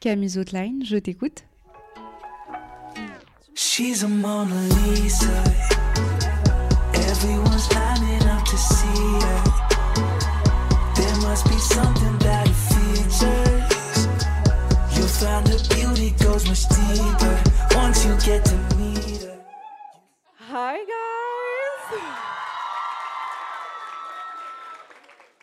Camille Outline, je t'écoute. She's a Mona Lisa. Everyone's lining up to see her. There must be something that features. You'll find her beauty goes much deeper once you get to meet her. Hi guys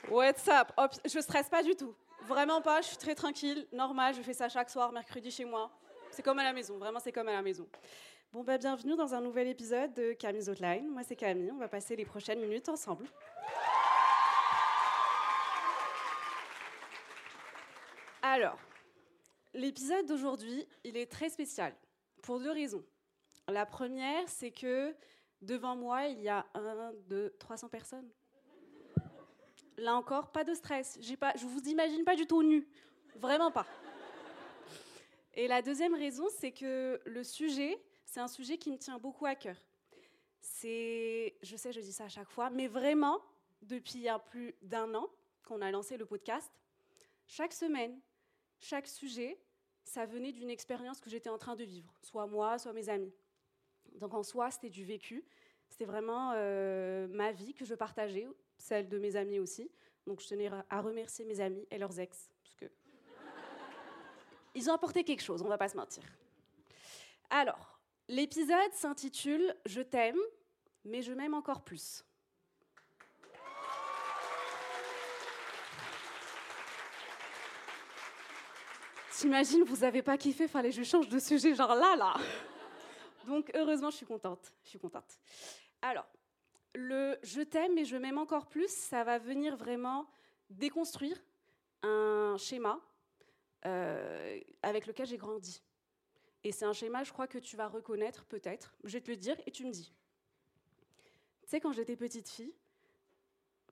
What's up? Hop, Je stresse pas du tout. Vraiment pas, je suis très tranquille, normal, je fais ça chaque soir, mercredi chez moi. C'est comme à la maison, vraiment c'est comme à la maison. Bon bah bienvenue dans un nouvel épisode de Camille's Outline. Moi c'est Camille, on va passer les prochaines minutes ensemble. Alors, l'épisode d'aujourd'hui, il est très spécial pour deux raisons. La première, c'est que devant moi, il y a un, deux, 300 personnes. Là encore, pas de stress. Je vous imagine pas du tout nu. Vraiment pas. Et la deuxième raison, c'est que le sujet, c'est un sujet qui me tient beaucoup à cœur. C'est, je sais, je dis ça à chaque fois, mais vraiment, depuis il y a plus d'un an qu'on a lancé le podcast, chaque semaine, chaque sujet, ça venait d'une expérience que j'étais en train de vivre, soit moi, soit mes amis. Donc en soi, c'était du vécu. C'était vraiment euh, ma vie que je partageais, celle de mes amis aussi. Donc je tenais à remercier mes amis et leurs ex, parce que ils ont apporté quelque chose, on va pas se mentir. Alors, l'épisode s'intitule Je t'aime, mais je m'aime encore plus. T'imagines, vous avez pas kiffé, fallait que je change de sujet, genre là, là. Donc heureusement, je suis contente. Je suis contente. Alors, le je t'aime mais je m'aime encore plus, ça va venir vraiment déconstruire un schéma euh, avec lequel j'ai grandi. Et c'est un schéma, je crois, que tu vas reconnaître peut-être. Je vais te le dire et tu me dis. Tu sais, quand j'étais petite fille,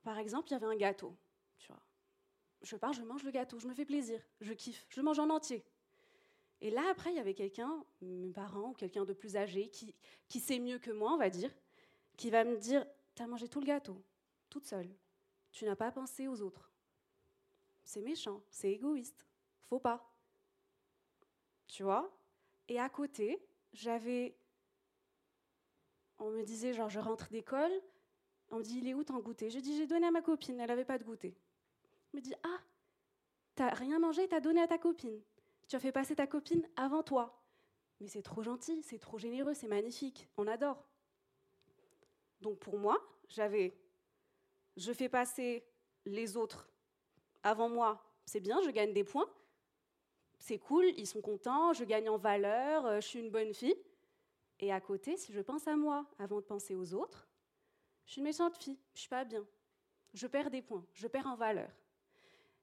par exemple, il y avait un gâteau. Tu vois. Je pars, je mange le gâteau, je me fais plaisir, je kiffe, je mange en entier. Et là, après, il y avait quelqu'un, mes parents ou quelqu'un de plus âgé, qui, qui sait mieux que moi, on va dire, qui va me dire T'as mangé tout le gâteau, toute seule. Tu n'as pas pensé aux autres. C'est méchant, c'est égoïste. Faut pas. Tu vois? Et à côté, j'avais. On me disait, genre, je rentre d'école, on me dit Il est où ton goûter? Je dis J'ai donné à ma copine, elle n'avait pas de goûter. On me dit Ah, t'as rien mangé, t'as donné à ta copine. Tu as fait passer ta copine avant toi. Mais c'est trop gentil, c'est trop généreux, c'est magnifique, on adore. Donc pour moi, j'avais, je fais passer les autres avant moi, c'est bien, je gagne des points, c'est cool, ils sont contents, je gagne en valeur, euh, je suis une bonne fille. Et à côté, si je pense à moi avant de penser aux autres, je suis une méchante fille, je suis pas bien. Je perds des points, je perds en valeur.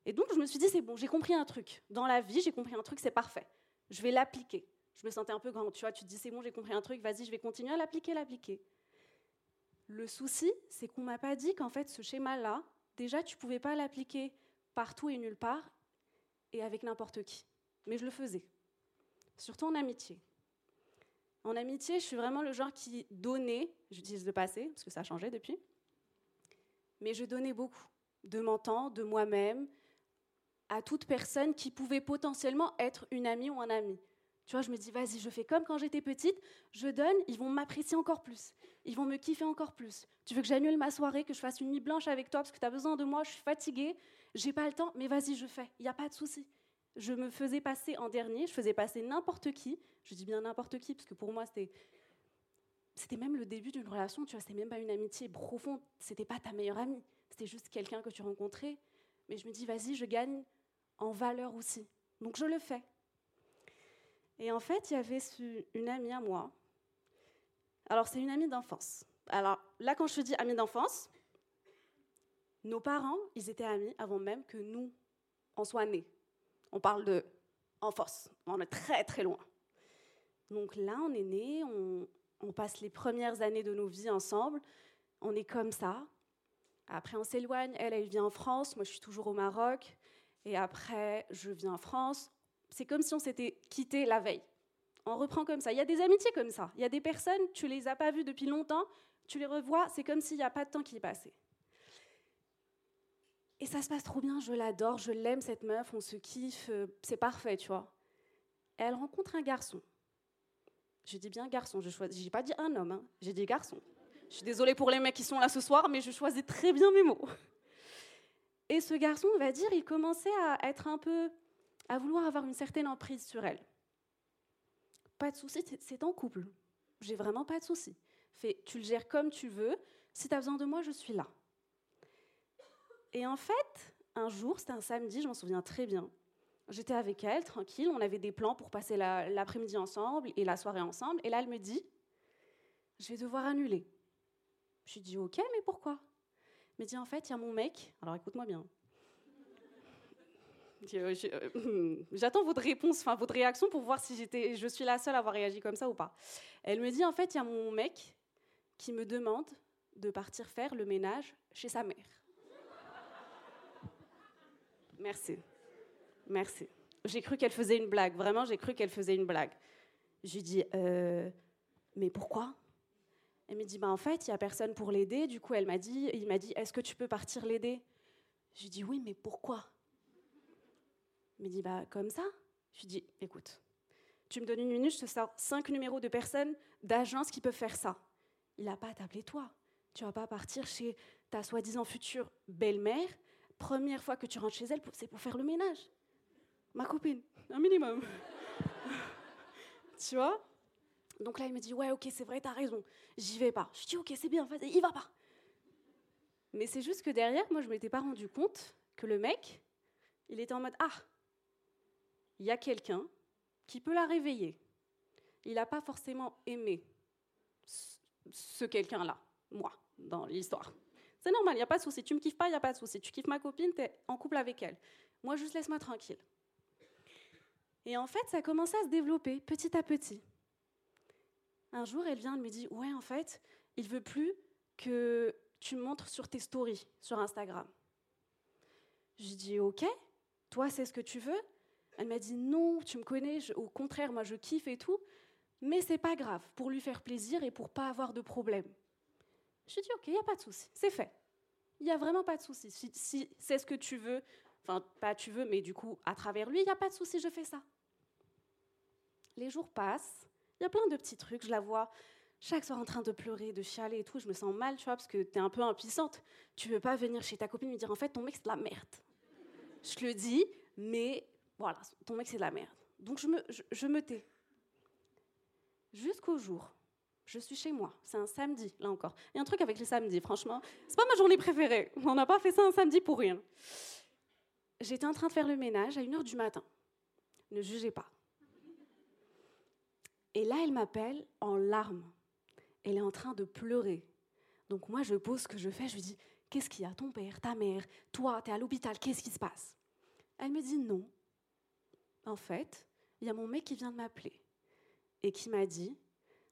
Et donc je me suis dit, c'est bon, j'ai compris un truc. Dans la vie, j'ai compris un truc, c'est parfait. Je vais l'appliquer. Je me sentais un peu grand, tu vois, tu te dis, c'est bon, j'ai compris un truc, vas-y, je vais continuer à l'appliquer, l'appliquer. Le souci, c'est qu'on m'a pas dit qu'en fait, ce schéma-là, déjà, tu pouvais pas l'appliquer partout et nulle part et avec n'importe qui. Mais je le faisais. Surtout en amitié. En amitié, je suis vraiment le genre qui donnait, j'utilise le passé, parce que ça a changé depuis, mais je donnais beaucoup, de mon temps, de moi-même, à toute personne qui pouvait potentiellement être une amie ou un ami. Tu vois, je me dis, vas-y, je fais comme quand j'étais petite, je donne, ils vont m'apprécier encore plus, ils vont me kiffer encore plus. Tu veux que j'annule ma soirée, que je fasse une nuit blanche avec toi parce que tu as besoin de moi, je suis fatiguée, j'ai pas le temps, mais vas-y, je fais, il n'y a pas de souci. Je me faisais passer en dernier, je faisais passer n'importe qui, je dis bien n'importe qui, parce que pour moi, c'était. C'était même le début d'une relation, tu vois, c'était même pas une amitié profonde, c'était pas ta meilleure amie, c'était juste quelqu'un que tu rencontrais. Mais je me dis, vas-y, je gagne en valeur aussi. Donc je le fais. Et en fait, il y avait une amie à moi. Alors, c'est une amie d'enfance. Alors, là, quand je te dis amie d'enfance, nos parents, ils étaient amis avant même que nous, on soit né. On parle de en force. On est très très loin. Donc là, on est né, on, on passe les premières années de nos vies ensemble. On est comme ça. Après, on s'éloigne. Elle, elle vient en France. Moi, je suis toujours au Maroc. Et après, je viens en France. C'est comme si on s'était quitté la veille. On reprend comme ça. Il y a des amitiés comme ça. Il y a des personnes, tu les as pas vues depuis longtemps, tu les revois, c'est comme s'il n'y a pas de temps qui est passé. Et ça se passe trop bien, je l'adore, je l'aime cette meuf, on se kiffe, euh, c'est parfait, tu vois. elle rencontre un garçon. Je dis bien garçon, je choisis, pas dit un homme, hein. j'ai dit garçon. Je suis désolée pour les mecs qui sont là ce soir, mais je choisis très bien mes mots. Et ce garçon, on va dire, il commençait à être un peu, à vouloir avoir une certaine emprise sur elle. Pas de souci, c'est en couple. J'ai vraiment pas de souci. Fais, tu le gères comme tu veux. Si tu as besoin de moi, je suis là. Et en fait, un jour, c'était un samedi, je m'en souviens très bien. J'étais avec elle, tranquille, on avait des plans pour passer l'après-midi ensemble et la soirée ensemble. Et là, elle me dit, je vais devoir annuler. Je lui dis, ok, mais pourquoi? Elle me dit, en fait, il y a mon mec, alors écoute-moi bien. Euh, euh, j'attends votre réponse, enfin votre réaction pour voir si je suis la seule à avoir réagi comme ça ou pas. Elle me dit, en fait, il y a mon mec qui me demande de partir faire le ménage chez sa mère. Merci. Merci. J'ai cru qu'elle faisait une blague. Vraiment, j'ai cru qu'elle faisait une blague. Je lui dis, euh, mais pourquoi? Elle me dit, bah, en fait, il n'y a personne pour l'aider. Du coup, elle m'a dit, il m'a dit, est-ce que tu peux partir l'aider? Je lui dis, oui, mais pourquoi? Il me dit, bah, comme ça. Je lui dis, écoute, tu me donnes une minute, je te sors cinq numéros de personnes, d'agences qui peuvent faire ça. Il n'a pas à t'appeler toi. Tu vas pas partir chez ta soi-disant future belle-mère première fois que tu rentres chez elle, c'est pour faire le ménage. Ma copine, un minimum. tu vois? Donc là, il me dit, ouais, ok, c'est vrai, t'as raison, j'y vais pas. Je dis, ok, c'est bien, vas-y, il va pas. Mais c'est juste que derrière, moi, je m'étais pas rendu compte que le mec, il était en mode, ah, il y a quelqu'un qui peut la réveiller. Il n'a pas forcément aimé ce quelqu'un-là, moi, dans l'histoire. C'est normal, il n'y a pas de souci. Tu me kiffes pas, il n'y a pas de souci. Tu kiffes ma copine, tu es en couple avec elle. Moi, juste laisse-moi tranquille. Et en fait, ça commence à se développer petit à petit. Un jour, elle vient, elle me dit Ouais, en fait, il veut plus que tu montres sur tes stories sur Instagram. Je dis Ok, toi, c'est ce que tu veux Elle m'a dit Non, tu me connais, au contraire, moi, je kiffe et tout, mais c'est pas grave, pour lui faire plaisir et pour pas avoir de problème. Je dis, OK, il n'y a pas de souci, c'est fait. Il n'y a vraiment pas de souci. Si, c'est ce que tu veux, enfin, pas tu veux, mais du coup, à travers lui, il n'y a pas de souci, je fais ça. Les jours passent, il y a plein de petits trucs, je la vois chaque soir en train de pleurer, de chialer et tout, je me sens mal, tu vois, parce que tu es un peu impuissante. Tu veux pas venir chez ta copine et me dire, en fait, ton mec, c'est de la merde. Je le dis, mais voilà, ton mec, c'est de la merde. Donc, je me, tais. Jusqu'au jour je suis chez moi. C'est un samedi, là encore. Il y a un truc avec les samedis, franchement. C'est pas ma journée préférée. On n'a pas fait ça un samedi pour rien. J'étais en train de faire le ménage à 1h du matin. Ne jugez pas. Et là, elle m'appelle en larmes. Elle est en train de pleurer. Donc moi, je pose ce que je fais. Je lui dis, qu'est-ce qu'il y a Ton père, ta mère, toi, tu es à l'hôpital, qu'est-ce qui se passe? Elle me dit, non. En fait, il y a mon mec qui vient de m'appeler et qui m'a dit,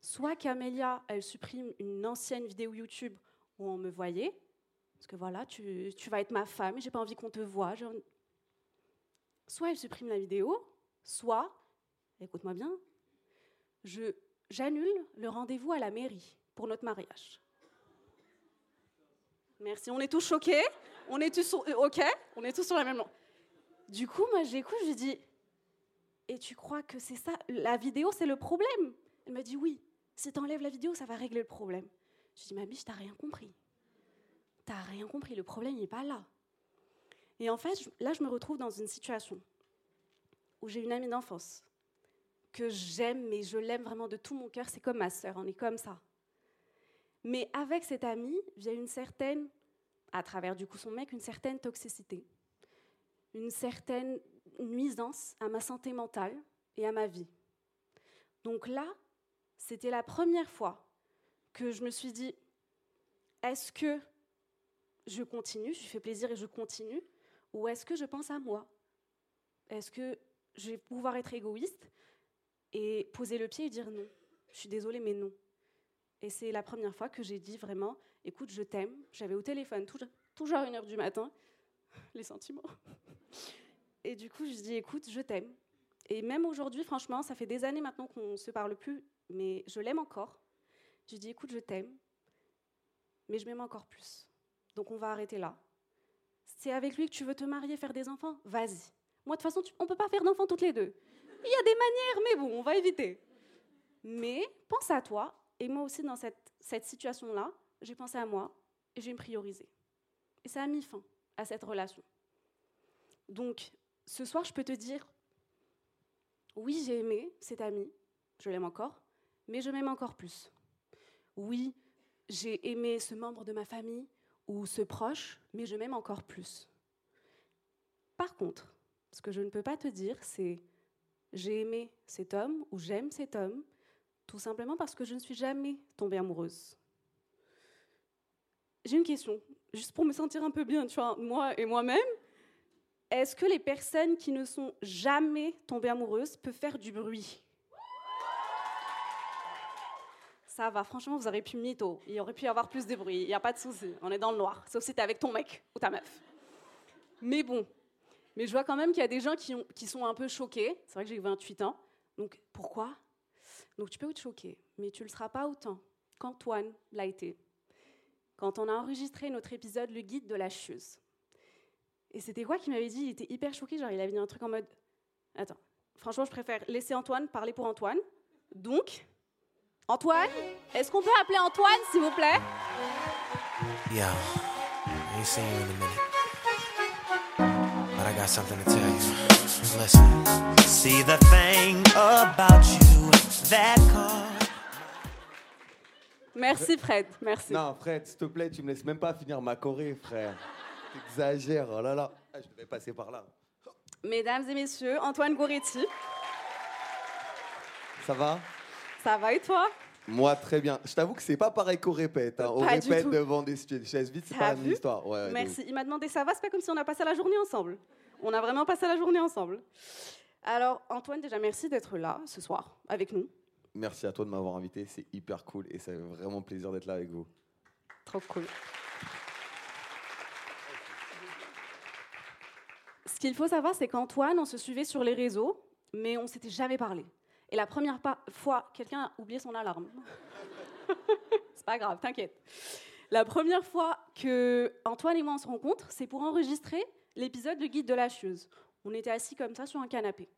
soit qu'Amélia, elle supprime une ancienne vidéo YouTube où on me voyait, parce que voilà, tu, vas être ma femme, j'ai pas envie qu'on te voie. Soit elle supprime la vidéo, soit, écoute-moi bien, je, j'annule le rendez-vous à la mairie pour notre mariage. Merci, on est tous choqués, on est tous sur, euh, ok, on est tous sur la même. Du coup, moi j'écoute, je dis, et tu crois que c'est ça, la vidéo c'est le problème? Elle me dit oui. Si t'enlèves la vidéo, ça va régler le problème. Je dis, ma biche, t'as rien compris. T'as rien compris, le problème n'est pas là. Et en fait, là, je me retrouve dans une situation où j'ai une amie d'enfance que j'aime, mais je l'aime vraiment de tout mon cœur. C'est comme ma sœur, on est comme ça. Mais avec cette amie, vient une certaine, à travers du coup son mec, une certaine toxicité, une certaine nuisance à ma santé mentale et à ma vie. Donc là, c'était la première fois que je me suis dit, est-ce que je continue, je fais plaisir et je continue, ou est-ce que je pense à moi? Est-ce que je vais pouvoir être égoïste et poser le pied et dire non? Je suis désolée, mais non. Et c'est la première fois que j'ai dit vraiment, écoute, je t'aime. J'avais au téléphone toujours, toujours à 1h du matin, les sentiments. Et du coup, je dis, écoute, je t'aime. Et même aujourd'hui, franchement, ça fait des années maintenant qu'on ne se parle plus, mais je l'aime encore. Je dis, écoute, je t'aime, mais je m'aime encore plus. Donc on va arrêter là. C'est avec lui que tu veux te marier, faire des enfants? Vas-y. Moi, de toute façon, on ne peut pas faire d'enfants toutes les deux. Il y a des manières, mais bon, on va éviter. Mais pense à toi, et moi aussi, dans cette, cette situation-là, j'ai pensé à moi, et je vais me prioriser. Et ça a mis fin à cette relation. Donc, ce soir, je peux te dire, oui, j'ai aimé cet ami, je l'aime encore, mais je m'aime encore plus. Oui, j'ai aimé ce membre de ma famille ou ce proche, mais je m'aime encore plus. Par contre, ce que je ne peux pas te dire, c'est j'ai aimé cet homme ou j'aime cet homme, tout simplement parce que je ne suis jamais tombée amoureuse. J'ai une question, juste pour me sentir un peu bien, tu vois, moi et moi-même. Est-ce que les personnes qui ne sont jamais tombées amoureuses peuvent faire du bruit? Ça va, franchement, vous aurez pu mytho. Il aurait pu y avoir plus de bruit, il n'y a pas de souci. On est dans le noir, sauf si t'es avec ton mec ou ta meuf. Mais bon, mais je vois quand même qu'il y a des gens qui sont un peu choqués. C'est vrai que j'ai 28 ans. Donc pourquoi? Donc tu peux être choqué, mais tu ne le seras pas autant qu'Antoine l'a été. Quand on a enregistré notre épisode Le guide de la chieuse. Et c'était quoi qui m'avait dit Il était hyper choqué, genre il avait dit un truc en mode Attends, franchement, je préfère laisser Antoine parler pour Antoine. Donc, Antoine, est-ce qu'on peut appeler Antoine, s'il vous plaît? Yo, I ain't seen you in a minute. But I got something to tell you. Listen. See the thing about you that caught. Merci Fred, merci. Non, Fred, s'il te plaît, tu me laisses même pas finir ma choré, frère. T'exagères, oh là là. Ah, je devais passer par là. Mesdames et messieurs, Antoine Goretti, Ça va? Ça va et toi? Moi, très bien. Je t'avoue que c'est pas pareil qu'au répète. Hein. Pas du répète devant des chaises vides, c'est pas vu? histoire. Ouais, ouais, de Merci. Il m'a demandé ça va, c'est pas comme si on a passé la journée ensemble. On a vraiment passé la journée ensemble. Alors, Antoine, déjà merci d'être là ce soir avec nous. Merci à toi de m'avoir invité, c'est hyper cool et ça fait vraiment plaisir d'être là avec vous. Trop cool. Ce qu'il faut savoir, c'est qu'Antoine, on se suivait sur les réseaux, mais on s'était jamais parlé. Et la première fois, quelqu'un a oublié son alarme. c'est pas grave, t'inquiète. La première fois que Antoine et moi on se rencontrent, c'est pour enregistrer l'épisode de Guide de la chieuse. On était assis comme ça sur un canapé.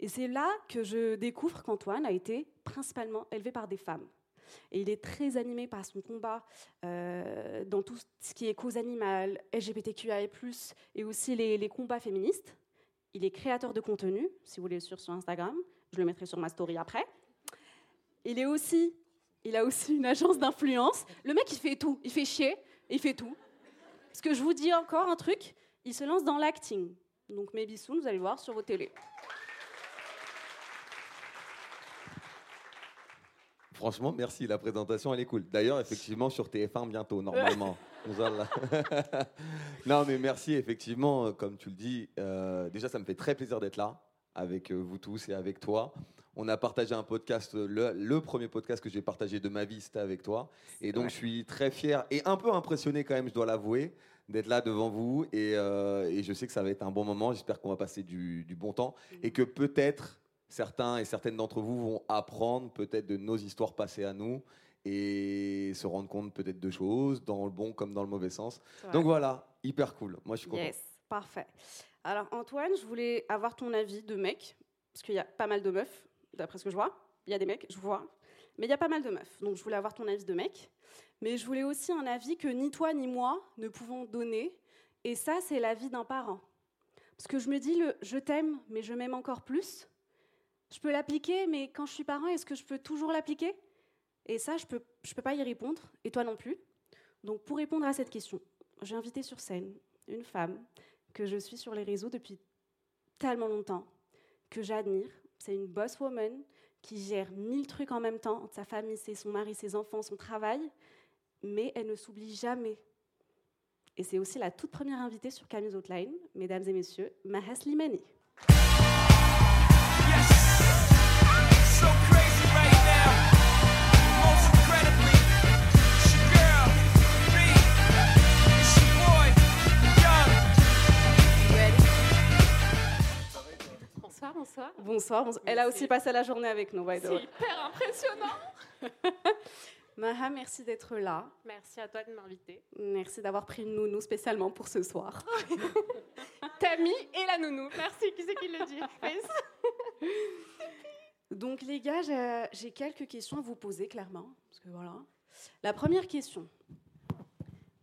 Et c'est là que je découvre qu'Antoine a été principalement élevé par des femmes. Et il est très animé par son combat euh, dans tout ce qui est cause animale, LGBTQIA+, et aussi les, combats féministes. Il est créateur de contenu, si vous voulez le suivre sur Instagram. Je le mettrai sur ma story après. Il est aussi, il a aussi une agence d'influence. Le mec, il fait tout. Il fait chier, il fait tout. Parce que je vous dis encore un truc, il se lance dans l'acting. Donc mes bisous, vous allez le voir sur vos télés. Franchement, merci, la présentation, elle est cool. D'ailleurs, effectivement, sur TF1 bientôt, normalement. Non, mais merci, effectivement, euh, comme tu le dis, euh, déjà, ça me fait très plaisir d'être là, avec euh, vous tous et avec toi. On a partagé un podcast, le, le premier podcast que j'ai partagé de ma vie, c'était avec toi. Et donc, Ouais. je suis très fier et un peu impressionné quand même, je dois l'avouer, d'être là devant vous. Et, euh, et je sais que ça va être un bon moment. J'espère qu'on va passer du, du bon temps et que peut-être certains et certaines d'entre vous vont apprendre peut-être de nos histoires passées à nous et se rendre compte peut-être de choses, dans le bon comme dans le mauvais sens. Donc voilà, hyper cool. Moi, je suis content. Yes, parfait. Alors Antoine, je voulais avoir ton avis de mec, parce qu'il y a pas mal de meufs, d'après ce que je vois. Il y a des mecs, je vois, mais il y a pas mal de meufs. Donc je voulais avoir ton avis de mec, mais je voulais aussi un avis que ni toi ni moi ne pouvons donner, et ça c'est l'avis d'un parent. Parce que je me dis le je t'aime, mais je m'aime encore plus. Je peux l'appliquer, mais quand je suis parent, est-ce que je peux toujours l'appliquer? Et ça, je peux, je peux pas y répondre, et toi non plus. Donc pour répondre à cette question, j'ai invité sur scène une femme que je suis sur les réseaux depuis tellement longtemps, que j'admire. C'est une boss woman qui gère mille trucs en même temps, sa famille, son mari, ses enfants, son travail, mais elle ne s'oublie jamais. Et c'est aussi la toute première invitée sur Camille's Outline, mesdames et messieurs, Maha Slimani. Bonsoir. Elle a aussi passé la journée avec nous, by the C'est hyper impressionnant. Maha, merci d'être là. Merci à toi de m'inviter. Merci d'avoir pris une nounou spécialement pour ce soir. Tammy et la nounou. Merci. Qui c'est qui le dit? Donc les gars, j'ai- j'ai quelques questions à vous poser clairement. Parce que voilà. La première question.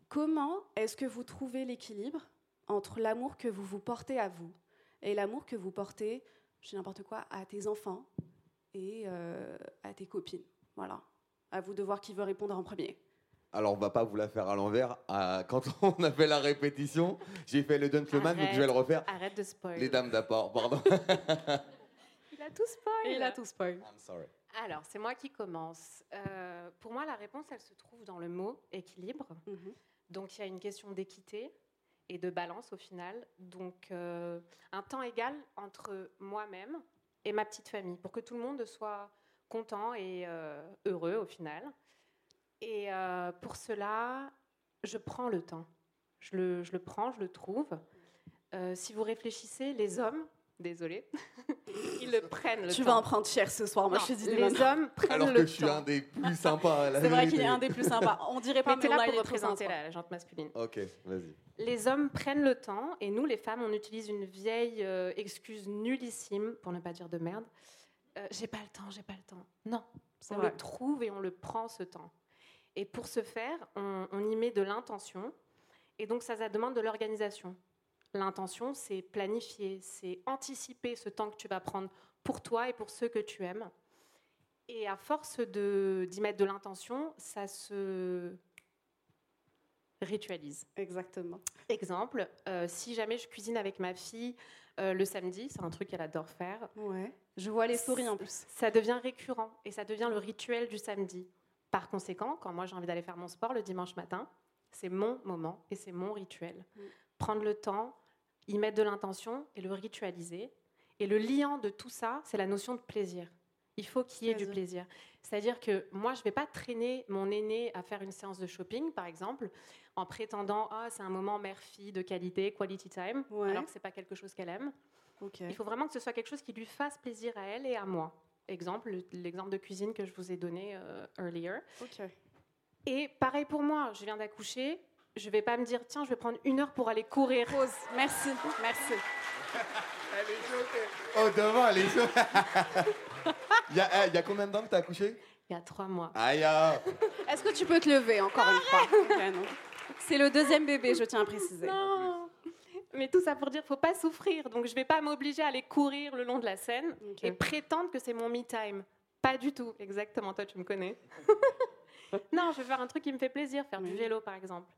Comment est-ce que vous trouvez l'équilibre entre l'amour que vous vous portez à vous et l'amour que vous portez, je sais n'importe quoi, à tes enfants et euh, à tes copines Voilà. À vous de voir qui veut répondre en premier. Alors, on va pas vous la faire à l'envers. Quand on a fait la répétition, j'ai fait le gentleman, donc je vais le refaire. Arrête de spoil. Les dames d'apport, pardon. Il a tout spoil. Il a tout spoil. I'm sorry. Alors, c'est moi qui commence. Euh, pour moi, la réponse, elle se trouve dans le mot équilibre. Mhm. Donc, il y a une question d'équité et de balance au final. Donc, euh, un temps égal entre moi-même et ma petite famille pour que tout le monde soit content et euh, heureux au final. Et euh, pour cela, je prends le temps. Je le, je le prends, je le trouve. Si vous réfléchissez, les hommes, désolé, ils le prennent le Tu temps. vas en prendre cher ce soir, moi Non, je te dis les maintenant. hommes prennent Alors le que je suis temps. un des plus sympas. la C'est vrai qu'il est un des plus sympas. On dirait pas, Mais mais là là, pour il est trop représenter la, la jante masculine. Ok, vas-y. Les hommes prennent le temps et nous, les femmes, on utilise une vieille euh, excuse nullissime, pour ne pas dire de merde. Euh, j'ai pas le temps, j'ai pas le temps. Non, on vrai. le trouve et on le prend ce temps. Et pour ce faire, on, on y met de l'intention. Et donc, ça, ça demande de l'organisation. L'intention, c'est planifier, c'est anticiper ce temps que tu vas prendre pour toi et pour ceux que tu aimes. Et à force d'y mettre de l'intention, ça se ritualise. Exactement. Exemple, euh, si jamais je cuisine avec ma fille euh, le samedi, c'est un truc qu'elle adore faire, Ouais. Je vois les stories en plus. ça devient récurrent et ça devient le rituel du samedi. Par conséquent, quand moi j'ai envie d'aller faire mon sport le dimanche matin, c'est mon moment et c'est mon rituel. Mm. Prendre le temps, y mettre de l'intention et le ritualiser. Et le liant de tout ça, c'est la notion de plaisir. Il faut qu'il y ait du plaisir. C'est-à-dire que moi, je ne vais pas traîner mon aîné à faire une séance de shopping, par exemple, en prétendant ah c'est un moment mère-fille de qualité, quality time, Ouais. alors que c'est pas quelque chose qu'elle aime. Il faut vraiment que ce soit quelque chose qui lui fasse plaisir à elle et à moi. Exemple, le- l'exemple de cuisine que je vous ai donné euh, earlier. Et pareil pour moi, je viens d'accoucher, je vais pas me dire tiens, je vais prendre une heure pour aller courir. Pause. Merci. Merci. Oh, devant, elle est chaude. Il y, a, eh, il y a combien de temps que t'as accouché? Il y a trois mois. Aïe ah. Est-ce que tu peux te lever encore une fois? C'est le deuxième bébé, je tiens à préciser. Non. Mais tout ça pour dire, faut pas souffrir. Donc je vais pas m'obliger à aller courir le long de la scène Ok. et prétendre que c'est mon me time. Pas du tout. Exactement. Toi, tu me connais. non, je vais faire un truc qui me fait plaisir, faire du vélo par exemple.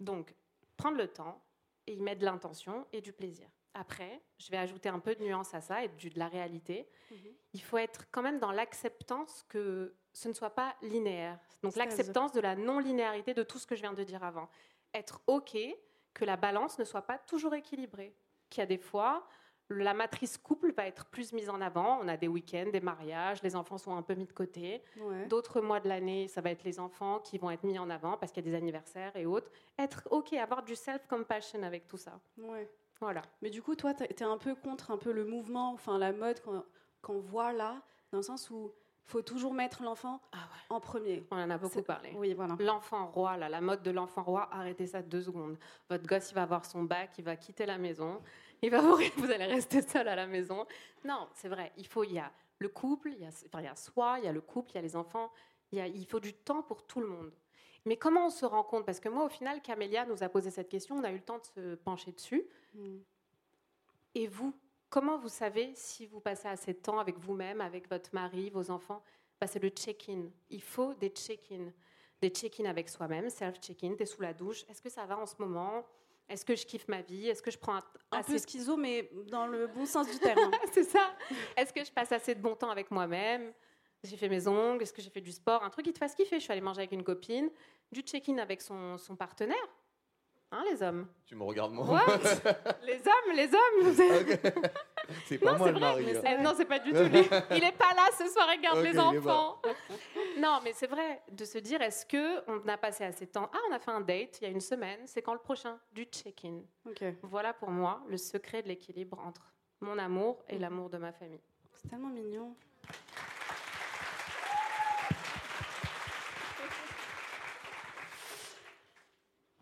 Donc, prendre le temps et y mettre de l'intention et du plaisir. Après, je vais ajouter un peu de nuance à ça et du- de la réalité. Mhm. Il faut être quand même dans l'acceptance que ce ne soit pas linéaire. Donc, l'acceptance de la non-linéarité de tout ce que je viens de dire avant. Être OK que la balance ne soit pas toujours équilibrée. Qu'il y a des fois, la matrice couple va être plus mise en avant. On a des week-ends, des mariages, les enfants sont un peu mis de côté. Ouais. D'autres mois de l'année, ça va être les enfants qui vont être mis en avant parce qu'il y a des anniversaires et autres. Être OK, avoir du self-compassion avec tout ça. Ouais. Voilà. Mais du coup, toi, t'es t'es un peu contre un peu le mouvement, enfin la mode qu'on voit là, dans le sens où faut toujours mettre l'enfant Ah en premier. On en a beaucoup parlé. Oui, voilà. L'enfant roi, là, la mode de l'enfant roi, arrêtez ça deux secondes. Votre gosse, il va avoir son bac, il va quitter la maison, il va vous, vous allez rester seul à la maison. Non, c'est vrai, il faut, il y a le couple, il y a, enfin, il y a soi, il y a le couple, il y a les enfants, il, y a- il faut du temps pour tout le monde. Mais comment on se rend compte? Parce que moi, au final, Camélia nous a posé cette question, on a eu le temps de se pencher dessus. Mm. Et vous, comment vous savez si vous passez assez de temps avec vous-même, avec votre mari, vos enfants? Bah, C'est le check-in. Il faut des check-in. Des check-in avec soi-même, self-check-in. Tu es sous la douche. Est-ce que ça va en ce moment? Est-ce que je kiffe ma vie? Est-ce que je prends un, Un assez peu schizo, mais dans le bon sens du terme. hein. c'est ça. Est-ce que je passe assez de bon temps avec moi-même? J'ai fait mes ongles, est-ce que j'ai fait du sport? Un truc qui te fasse kiffer. Je suis allée manger avec une copine, du check-in avec son, son partenaire. Hein, les hommes? Tu me regardes moi What? Les hommes, les hommes vous C'est pas Non, moi c'est le vrai, mari. mais hein. c'est- non, c'est pas du tout lui. Il est pas là ce soir, il garde les enfants. Non, mais c'est vrai de se dire est-ce que on a passé assez de temps? Ah, on a fait un date il y a une semaine. C'est quand le prochain? Du check-in. Ok. Voilà pour moi le secret de l'équilibre entre mon amour et l'amour de ma famille. C'est tellement mignon.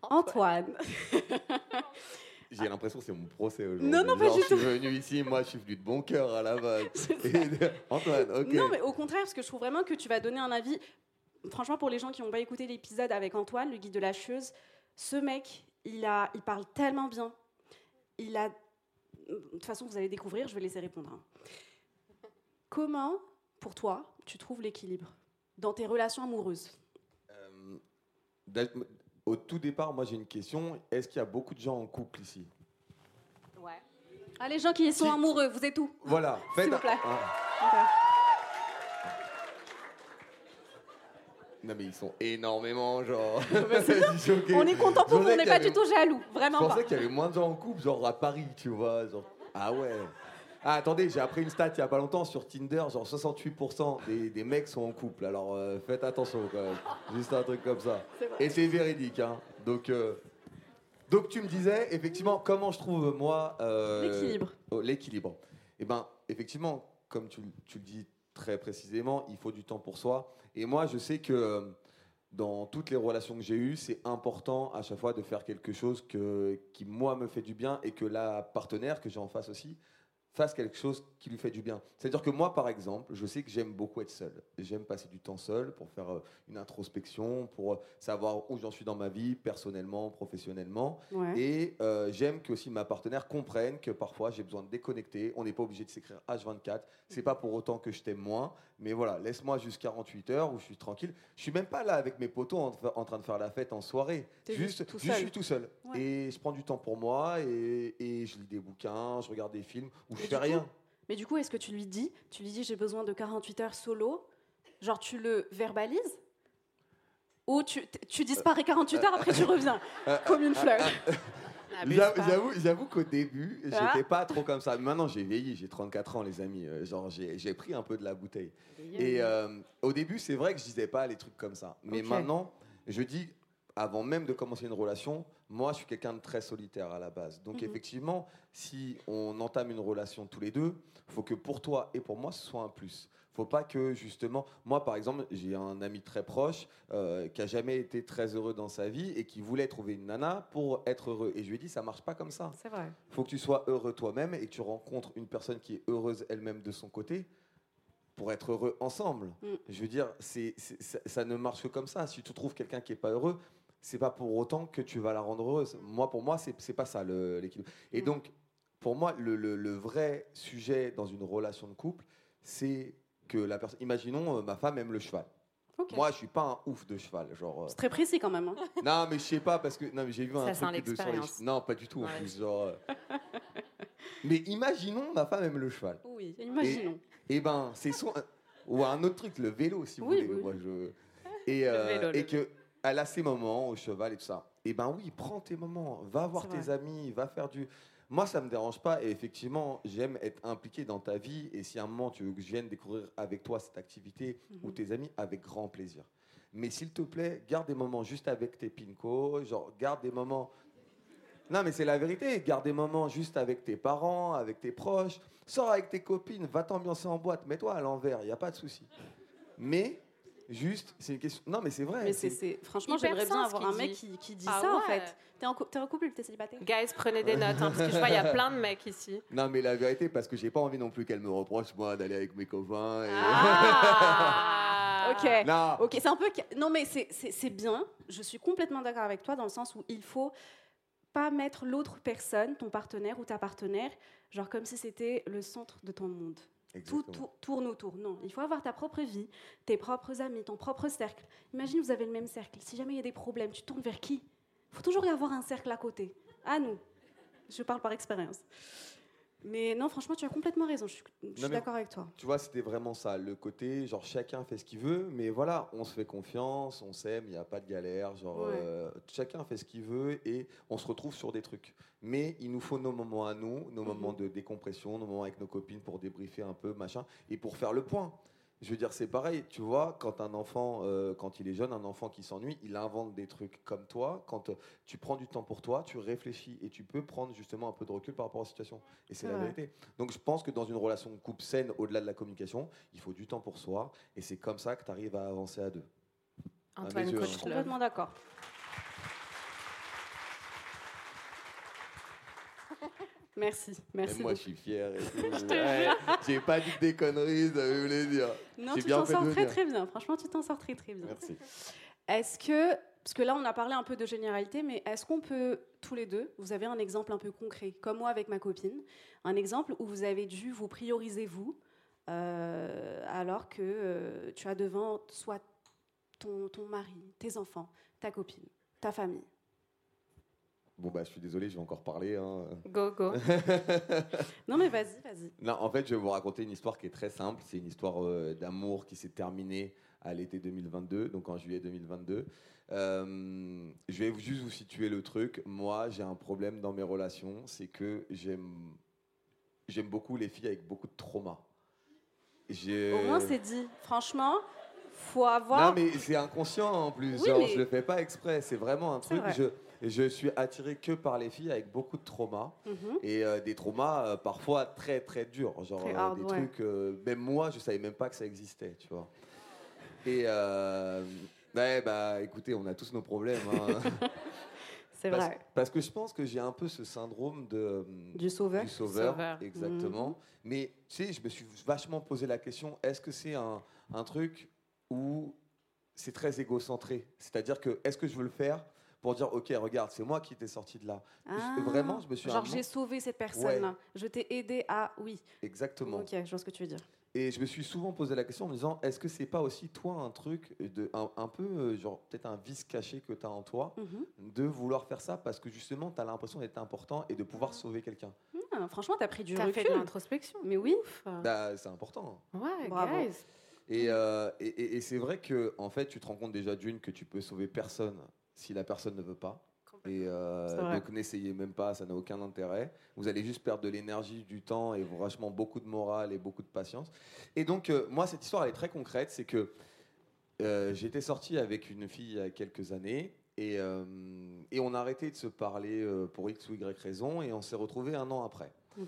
Antoine. J'ai l'impression que c'est mon procès aujourd'hui. Non, non, pas du Je suis venu ici, moi je suis venu de bon cœur à la base. Antoine, ok. Non, mais au contraire, parce que je trouve vraiment que tu vas donner un avis. Franchement, pour les gens qui n'ont pas écouté l'épisode avec Antoine, le guide de la chieuse, ce mec, il, a, il parle tellement bien. Il a. De toute façon, vous allez découvrir, je vais laisser répondre. hein. Comment, pour toi, tu trouves l'équilibre dans tes relations amoureuses? Euh, Au tout départ, moi j'ai une question. Est-ce qu'il y a beaucoup de gens en couple ici? Ouais. Ah, les gens qui sont amoureux, vous êtes où? Voilà, S'il faites vous plaît. un- Non mais ils sont énormément genre. On est content pour Je vous, on n'est pas avait- du tout jaloux, Je vraiment pas. pensais qu'il y avait moins de gens en couple, genre à Paris, tu vois. Genre... Ah ouais. Ah attendez, j'ai appris une stat il y a pas longtemps sur Tinder, genre 68% des, des mecs sont en couple. Alors euh, faites attention quand même. Juste un truc comme ça. Et c'est véridique, hein. Donc, euh, donc tu me disais effectivement comment je trouve moi euh, L'équilibre. oh, l'équilibre. Eh ben effectivement, comme tu, tu le dis très précisément, il faut du temps pour soi. Et moi, je sais que euh, dans toutes les relations que j'ai eues, c'est important à chaque fois de faire quelque chose que, qui moi me fait du bien et que la partenaire que j'ai en face aussi fasse quelque chose qui lui fait du bien. C'est-à-dire que moi, par exemple, je sais que j'aime beaucoup être seul. J'aime passer du temps seul pour faire euh, une introspection, pour euh, savoir où j'en suis dans ma vie, personnellement, professionnellement. Ouais. Et euh, j'aime que aussi ma partenaire comprenne que parfois j'ai besoin de déconnecter. On n'est pas obligé de s'écrire H24. C'est pas pour autant que je t'aime moins. Mais voilà, laisse-moi juste 48 heures où je suis tranquille. Je suis même pas là avec mes potos en, en train de faire la fête en soirée. Juste, je suis tout seul. Ouais. Et je prends du temps pour moi et, et je lis des bouquins, je regarde des films où je fais rien. coup- Mais du coup, est-ce que tu lui dis Tu lui dis j'ai besoin de 48 heures solo Genre tu le verbalises Ou tu, tu disparais 48 heures après tu reviens comme une fleur? J'avoue-. J'avoue, qu'au début, j'étais pas trop comme ça. Maintenant, j'ai vieilli, j'ai 34 ans, les amis. Euh, Genre, j'ai j'ai pris un peu de la bouteille. Et euh, au début, c'est vrai que je disais pas les trucs comme ça. Mais maintenant, je dis, avant même de commencer une relation, moi, je suis quelqu'un de très solitaire à la base. Donc, Mhm. effectivement, si on entame une relation tous les deux, faut que pour toi et pour moi, ce soit un plus. Faut pas que justement, moi par exemple, j'ai un ami très proche euh, qui a jamais été très heureux dans sa vie et qui voulait trouver une nana pour être heureux. Et je lui ai dit, ça marche pas comme ça C'est vrai. faut que tu sois heureux toi-même et que tu rencontres une personne qui est heureuse elle-même de son côté pour être heureux ensemble. Mm. Je veux dire, c'est, c'est- ça, ça ne marche que comme ça. Si tu trouves quelqu'un qui est pas heureux, c'est pas pour autant que tu vas la rendre heureuse. Moi, pour moi, c'est, c'est pas ça le- l'équilibre. Et Mm. donc, pour moi, le, le- le vrai sujet dans une relation de couple, c'est que la personne. Imaginons, euh, ma femme aime le cheval. Ok. Moi, je suis pas un ouf de cheval, genre. euh, C'est très précis quand même. hein. non, mais je sais pas parce que non, mais j'ai vu un Ça sent truc de sur les l'expérience. non, pas du tout en Ouais. plus, genre. euh. mais imaginons ma femme aime le cheval. Oui, imaginons. Et ben, c'est soit ou un autre truc, le vélo si vous Oui, voulez. oui. Moi, je et euh, vélo, le et que elle a ses moments au cheval et tout ça. Et ben oui, prends tes moments, va voir C'est tes vrai. amis, va faire du. Moi, ça me dérange pas et effectivement, j'aime être impliqué dans ta vie. Et si à un moment tu veux que je vienne découvrir avec toi cette activité ou Mhm. tes amis, avec grand plaisir. Mais s'il te plaît, garde des moments juste avec tes pinko, genre garde des moments. Non, mais c'est la vérité. Garde des moments juste avec tes parents, avec tes proches. Sors avec tes copines, va t'ambiancer en boîte, mets-toi à l'envers, il n'y a pas de souci. Mais, juste, c'est une question. Non, mais c'est vrai. Mais c'est, franchement, Hyper j'aimerais bien avoir un mec qui, qui dit Ah ça en fait. T'es en, cou- t'es en couple, t'es célibataire Guys, prenez des notes, hein, parce que je vois, il y a plein de mecs ici. Non, mais la vérité, parce que j'ai pas envie non plus qu'elle me reproche, moi, d'aller avec mes copains. et- Ah Ok. non, Ok, c'est un peu. Non, mais c'est- c'est c'est bien. Je suis complètement d'accord avec toi dans le sens où il faut pas mettre l'autre personne, ton partenaire ou ta partenaire, genre comme si c'était le centre de ton monde. Tout, tout tourne autour. Non, il faut avoir ta propre vie, tes propres amis, ton propre cercle. Imagine, vous avez le même cercle. Si jamais il y a des problèmes, tu tournes vers qui? Il faut toujours y avoir un cercle à côté. À nous. Je parle par expérience. Mais non, franchement, tu as complètement raison. Je suis, je suis mais- d'accord avec toi. Tu vois, c'était vraiment ça, le côté, genre chacun fait ce qu'il veut, mais voilà, on se fait confiance, on s'aime, il n'y a pas de galère, genre Ouais. euh, chacun fait ce qu'il veut et on se retrouve sur des trucs. Mais il nous faut nos moments à nous, nos Mhm. moments de décompression, nos moments avec nos copines pour débriefer un peu, machin, et pour faire le point. Je veux dire, c'est pareil, tu vois, quand un enfant, euh, quand il est jeune, un enfant qui s'ennuie, il invente des trucs comme toi. Quand euh, tu prends du temps pour toi, tu réfléchis et tu peux prendre justement un peu de recul par rapport à la situation. Et c'est la vrai. vérité. Donc je pense que dans une relation de couple saine, au-delà de la communication, il faut du temps pour soi. Et c'est comme ça que tu arrives à avancer à deux. Antoine hein. Love. Complètement d'accord. Merci, merci. Même moi, je suis fier. Ouais, J'ai pas dit des conneries, ça veut me dire. Non, tu t'en sors très très bien. Franchement, tu t'en sors très très bien. Merci. Est-ce que, parce que là, on a parlé un peu de généralité, mais est-ce qu'on peut, tous les deux, vous avez un exemple un peu concret, comme moi avec ma copine, un exemple où vous avez dû vous prioriser vous, euh, alors que euh, tu as devant soit ton, ton mari, tes enfants, ta copine, ta famille? Bon, bah, je suis désolé, je vais encore parler. hein. Go, go. Non, mais vas-y, vas-y. Non, en fait, je vais vous raconter une histoire qui est très simple. C'est une histoire euh, d'amour qui s'est terminée à l'été 2022, donc en juillet 2022. Euh, je vais juste vous situer le truc. Moi, j'ai un problème dans mes relations, c'est que j'aime j'aime beaucoup les filles avec beaucoup de trauma. Au moins, c'est dit. Franchement, faut avoir. Non, mais c'est inconscient en plus. Oui, Genre, mais- je le fais pas exprès. C'est vraiment un truc. vrai. Je, je suis attiré que par les filles avec beaucoup de trauma. Mhm. Et euh, des traumas euh, parfois très très durs. Genre Très euh, hard, des ouais. trucs. euh, même moi, je savais même pas que ça existait, tu vois. Et. euh, ouais, bah écoutez, on a tous nos problèmes. hein. C'est vrai. parce que je pense que j'ai un peu ce syndrome de. Du sauveur. du sauveur, Sauveur. exactement. Mhm. Mais tu sais, je me suis vachement posé la question est-ce que c'est un, un truc où c'est très égocentré? C'est-à-dire que est-ce que je veux le faire pour dire ok, regarde, c'est moi qui t'ai sorti de là Ah, Vraiment, je me suis Genre, j'ai sauvé cette personne-là. Je t'ai aidé à. Oui. Exactement. Ok, je vois ce que tu veux dire. Et je me suis souvent posé la question en me disant est-ce que c'est pas aussi toi un truc, de, un, un peu, euh, genre peut-être un vice caché que tu as en toi, Mhm. de vouloir faire ça parce que justement tu as l'impression d'être important et de pouvoir sauver quelqu'un? Ah, franchement, t'as pris du T'as fait recul. de l'introspection. Mais oui. Bah, C'est important. Ouais, Bravo. guys. Et, euh, et, et- et c'est vrai que en fait, tu te rends compte déjà d'une que tu peux sauver personne si la personne ne veut pas. Et euh, donc n'essayez même pas, ça n'a aucun intérêt. Vous allez juste perdre de l'énergie, du temps et vachement beaucoup de morale et beaucoup de patience. Et donc euh, moi, cette histoire elle est très concrète, c'est que euh, j'étais sorti avec une fille il y a quelques années et, euh, et on a arrêté de se parler euh, pour x ou y raison et on s'est retrouvé un an après. Mhm.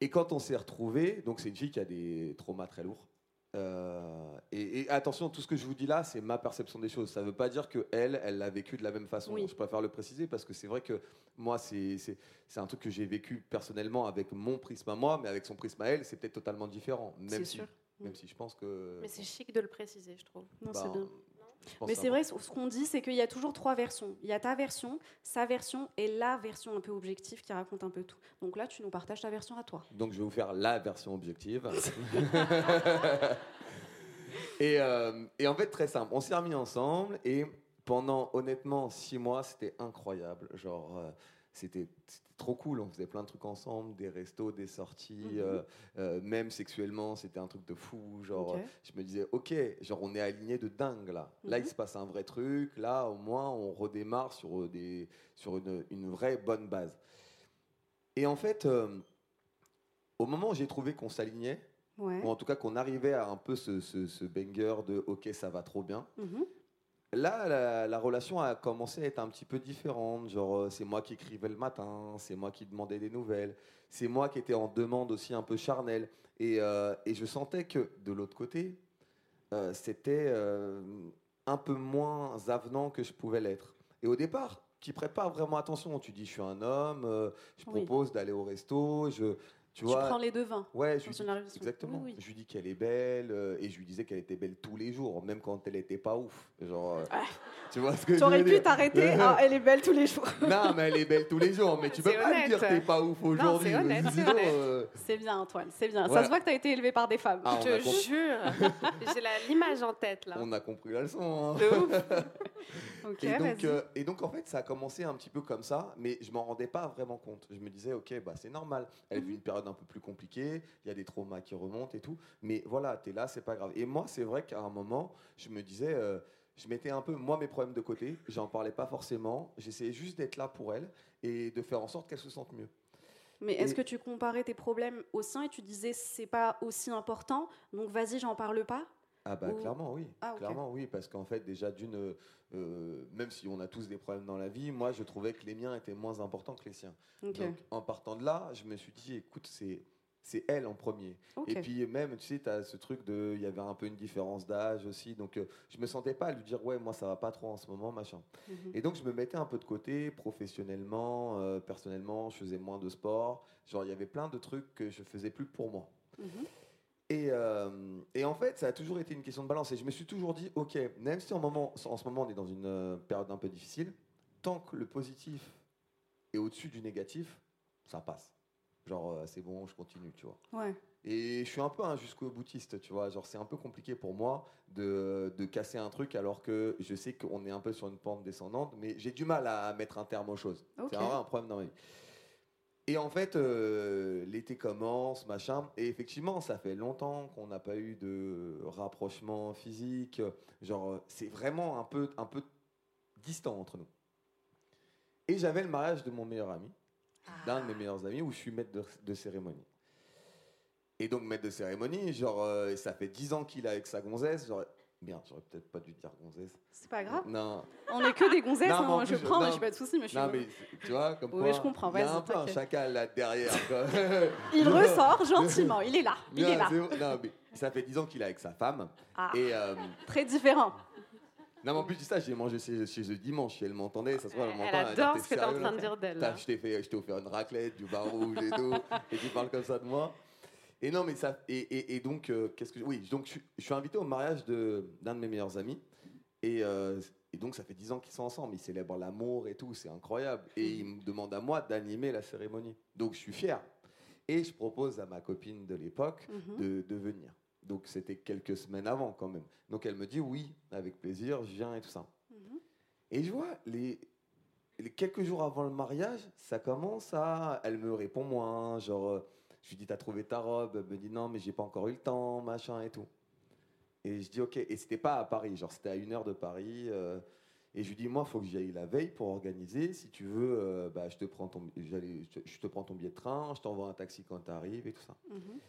Et quand on s'est retrouvé, donc c'est une fille qui a des traumas très lourds. Euh, et, et attention, tout ce que je vous dis là, c'est ma perception des choses. Ça ne veut pas dire que elle, elle l'a vécu de la même façon. Oui. Je préfère le préciser parce que c'est vrai que moi, c'est un truc que j'ai vécu personnellement avec mon prisme à moi, mais avec son prisme à elle, c'est peut-être totalement différent. C'est si, sûr. même si je pense que. Mais c'est chic de le préciser, je trouve. Non, bah, c'est bien. Mais c'est vrai, ce ce qu'on dit, c'est qu'il y a toujours trois versions. Il y a ta version, sa version et la version un peu objective qui raconte un peu tout. Donc là, tu nous partages ta version à toi. Donc je vais vous faire la version objective. et, euh, et en fait, très simple. On s'est remis ensemble et pendant honnêtement six mois, c'était incroyable. Genre, euh, c'était trop cool. On faisait plein de trucs ensemble, des restos, des sorties, Mhm. euh, euh, même sexuellement, c'était un truc de fou. Genre, euh, je me disais, ok, genre on est aligné de dingue là. Là, il Mhm. se passe un vrai truc. Là, au moins, on redémarre sur des sur une, une vraie bonne base. Et en fait. euh, au moment où j'ai trouvé qu'on s'alignait, Ouais. ou en tout cas qu'on arrivait à un peu ce, ce, ce banger de OK, ça va trop bien, Mhm. Là, la, la relation a commencé à être un petit peu différente. Genre, euh, c'est moi qui écrivais le matin, c'est moi qui demandais des nouvelles, c'est moi qui étais en demande aussi un peu charnelle. Et, euh, et je sentais que de l'autre côté, euh, c'était euh, un peu moins avenant que je pouvais l'être. Et au départ, qui prête pas vraiment attention. Tu dis, je suis un homme, je Oui. propose d'aller au resto, je, Tu Tu vois prends les devins. Ouais, je lui dis, exactement. Oui, oui. Je lui dis qu'elle est belle euh, et je lui disais qu'elle était belle tous les jours, même quand elle était pas ouf. Genre, euh, tu vois ce que je Tu aurais pu t'arrêter. Ah, elle est belle tous les jours. Non, mais elle est belle tous les jours. Mais tu peux pas me dire que t'es pas ouf aujourd'hui. c'est honnête, c'est euh, C'est bien, Antoine, c'est bien. Ça se voit que tu as été élevé par des femmes. Ah, Je a te jure. J'ai l'image en tête là. on a compris la leçon. hein. De ouf. Et donc, vas-y. euh, et donc, en fait, ça a commencé un petit peu comme ça, mais je m'en rendais pas vraiment compte. Je me disais, ok, bah, c'est normal. Elle Mhm. vit une période un peu plus compliquée, il y a des traumas qui remontent et tout. Mais voilà, tu es là, c'est pas grave. Et moi, c'est vrai qu'à un moment, je me disais, euh, je mettais un peu, moi, mes problèmes de côté. J'en parlais pas forcément. J'essayais juste d'être là pour elle et de faire en sorte qu'elle se sente mieux. Mais est-ce que tu comparais tes problèmes aux siens et tu disais c'est pas aussi important, donc vas-y, j'en parle pas? Ah bah Ou- clairement oui, Ah, ok. clairement oui, parce qu'en fait déjà d'une, euh, même si on a tous des problèmes dans la vie, moi je trouvais que les miens étaient moins importants que les siens. Donc en partant de là, je me suis dit, écoute, c'est c'est elle en premier. Et puis même, tu sais, tu as ce truc de, il y avait un peu une différence d'âge aussi, donc euh, je me sentais pas à lui dire, ouais, moi ça va pas trop en ce moment, machin. Mhm. Et donc je me mettais un peu de côté, professionnellement, euh, personnellement, je faisais moins de sport, genre il y avait plein de trucs que je faisais plus pour moi. Mhm. Et, euh, et en fait, ça a toujours été une question de balance. Et je me suis toujours dit, ok, même si en, moment, en ce moment on est dans une euh, période un peu difficile, tant que le positif est au-dessus du négatif, ça passe. Genre, euh, c'est bon, je continue, tu vois. Ouais. Et je suis un peu un jusqu'au boutiste, tu vois. Genre, c'est un peu compliqué pour moi de, de casser un truc alors que je sais qu'on est un peu sur une pente descendante, mais j'ai du mal à mettre un terme aux choses. Ok. C'est vraiment un problème dans ma vie. Et en fait, euh, l'été commence, machin. Et effectivement, ça fait longtemps qu'on n'a pas eu de rapprochement physique. Genre, euh, c'est vraiment un peu, un peu distant entre nous. Et j'avais le mariage de mon meilleur ami, d'un de mes meilleurs amis, où je suis maître de, de cérémonie. Et donc, maître de cérémonie, genre, euh, ça fait 10 ans qu'il est avec sa gonzesse. Genre, bien, j'aurais peut-être pas dû dire gonzesse. C'est pas grave. Non, On est que des gonzesses, Non, hein, je prends, j'ai pas de soucis, mais je suis. non mais tu vois, comme Oui, quoi, je comprends, il y a un peu un chacal là derrière. Il ressort gentiment, il est là, il Non, est là. Non, mais ça fait 10 ans qu'il est avec sa femme. Ah, Et euh, très différent. non, mais en plus de ça, j'ai mangé chez, chez eux dimanche. Elle m'entendait, ça se voit, elle m'entend. Elle elle dit, adore T'es ce que tu es en train de dire d'elle. Je t'ai offert une raclette, du vin rouge et tout, et tu parles comme ça de moi. Et non, mais ça, et, et, et donc, euh, qu'est-ce que, oui, donc je, suis- je suis invité au mariage de d'un de mes meilleurs amis, et, euh, et donc ça fait 10 ans qu'ils sont ensemble, ils célèbrent l'amour et tout, c'est incroyable, et ils me demandent à moi d'animer la cérémonie, donc je suis fier, et je propose à ma copine de l'époque Mhm. de, de venir. Donc c'était quelques semaines avant quand même. Donc elle me dit oui, avec plaisir, je viens et tout ça. Mhm. Et je vois, les, les quelques jours avant le mariage, ça commence à. Elle me répond moins. Genre, euh, je lui dis, t'as trouvé ta robe? Elle me dit, non, mais j'ai pas encore eu le temps, machin et tout. Et je dis, ok. Et c'était pas à Paris, genre, c'était à une heure de Paris. euh, et je lui dis, moi, il faut que j'y aille la veille pour organiser. Si tu veux, euh, bah, je, te prends ton, je te- je te prends ton billet de train, je t'envoie un taxi quand tu arrives et tout ça. Mhm.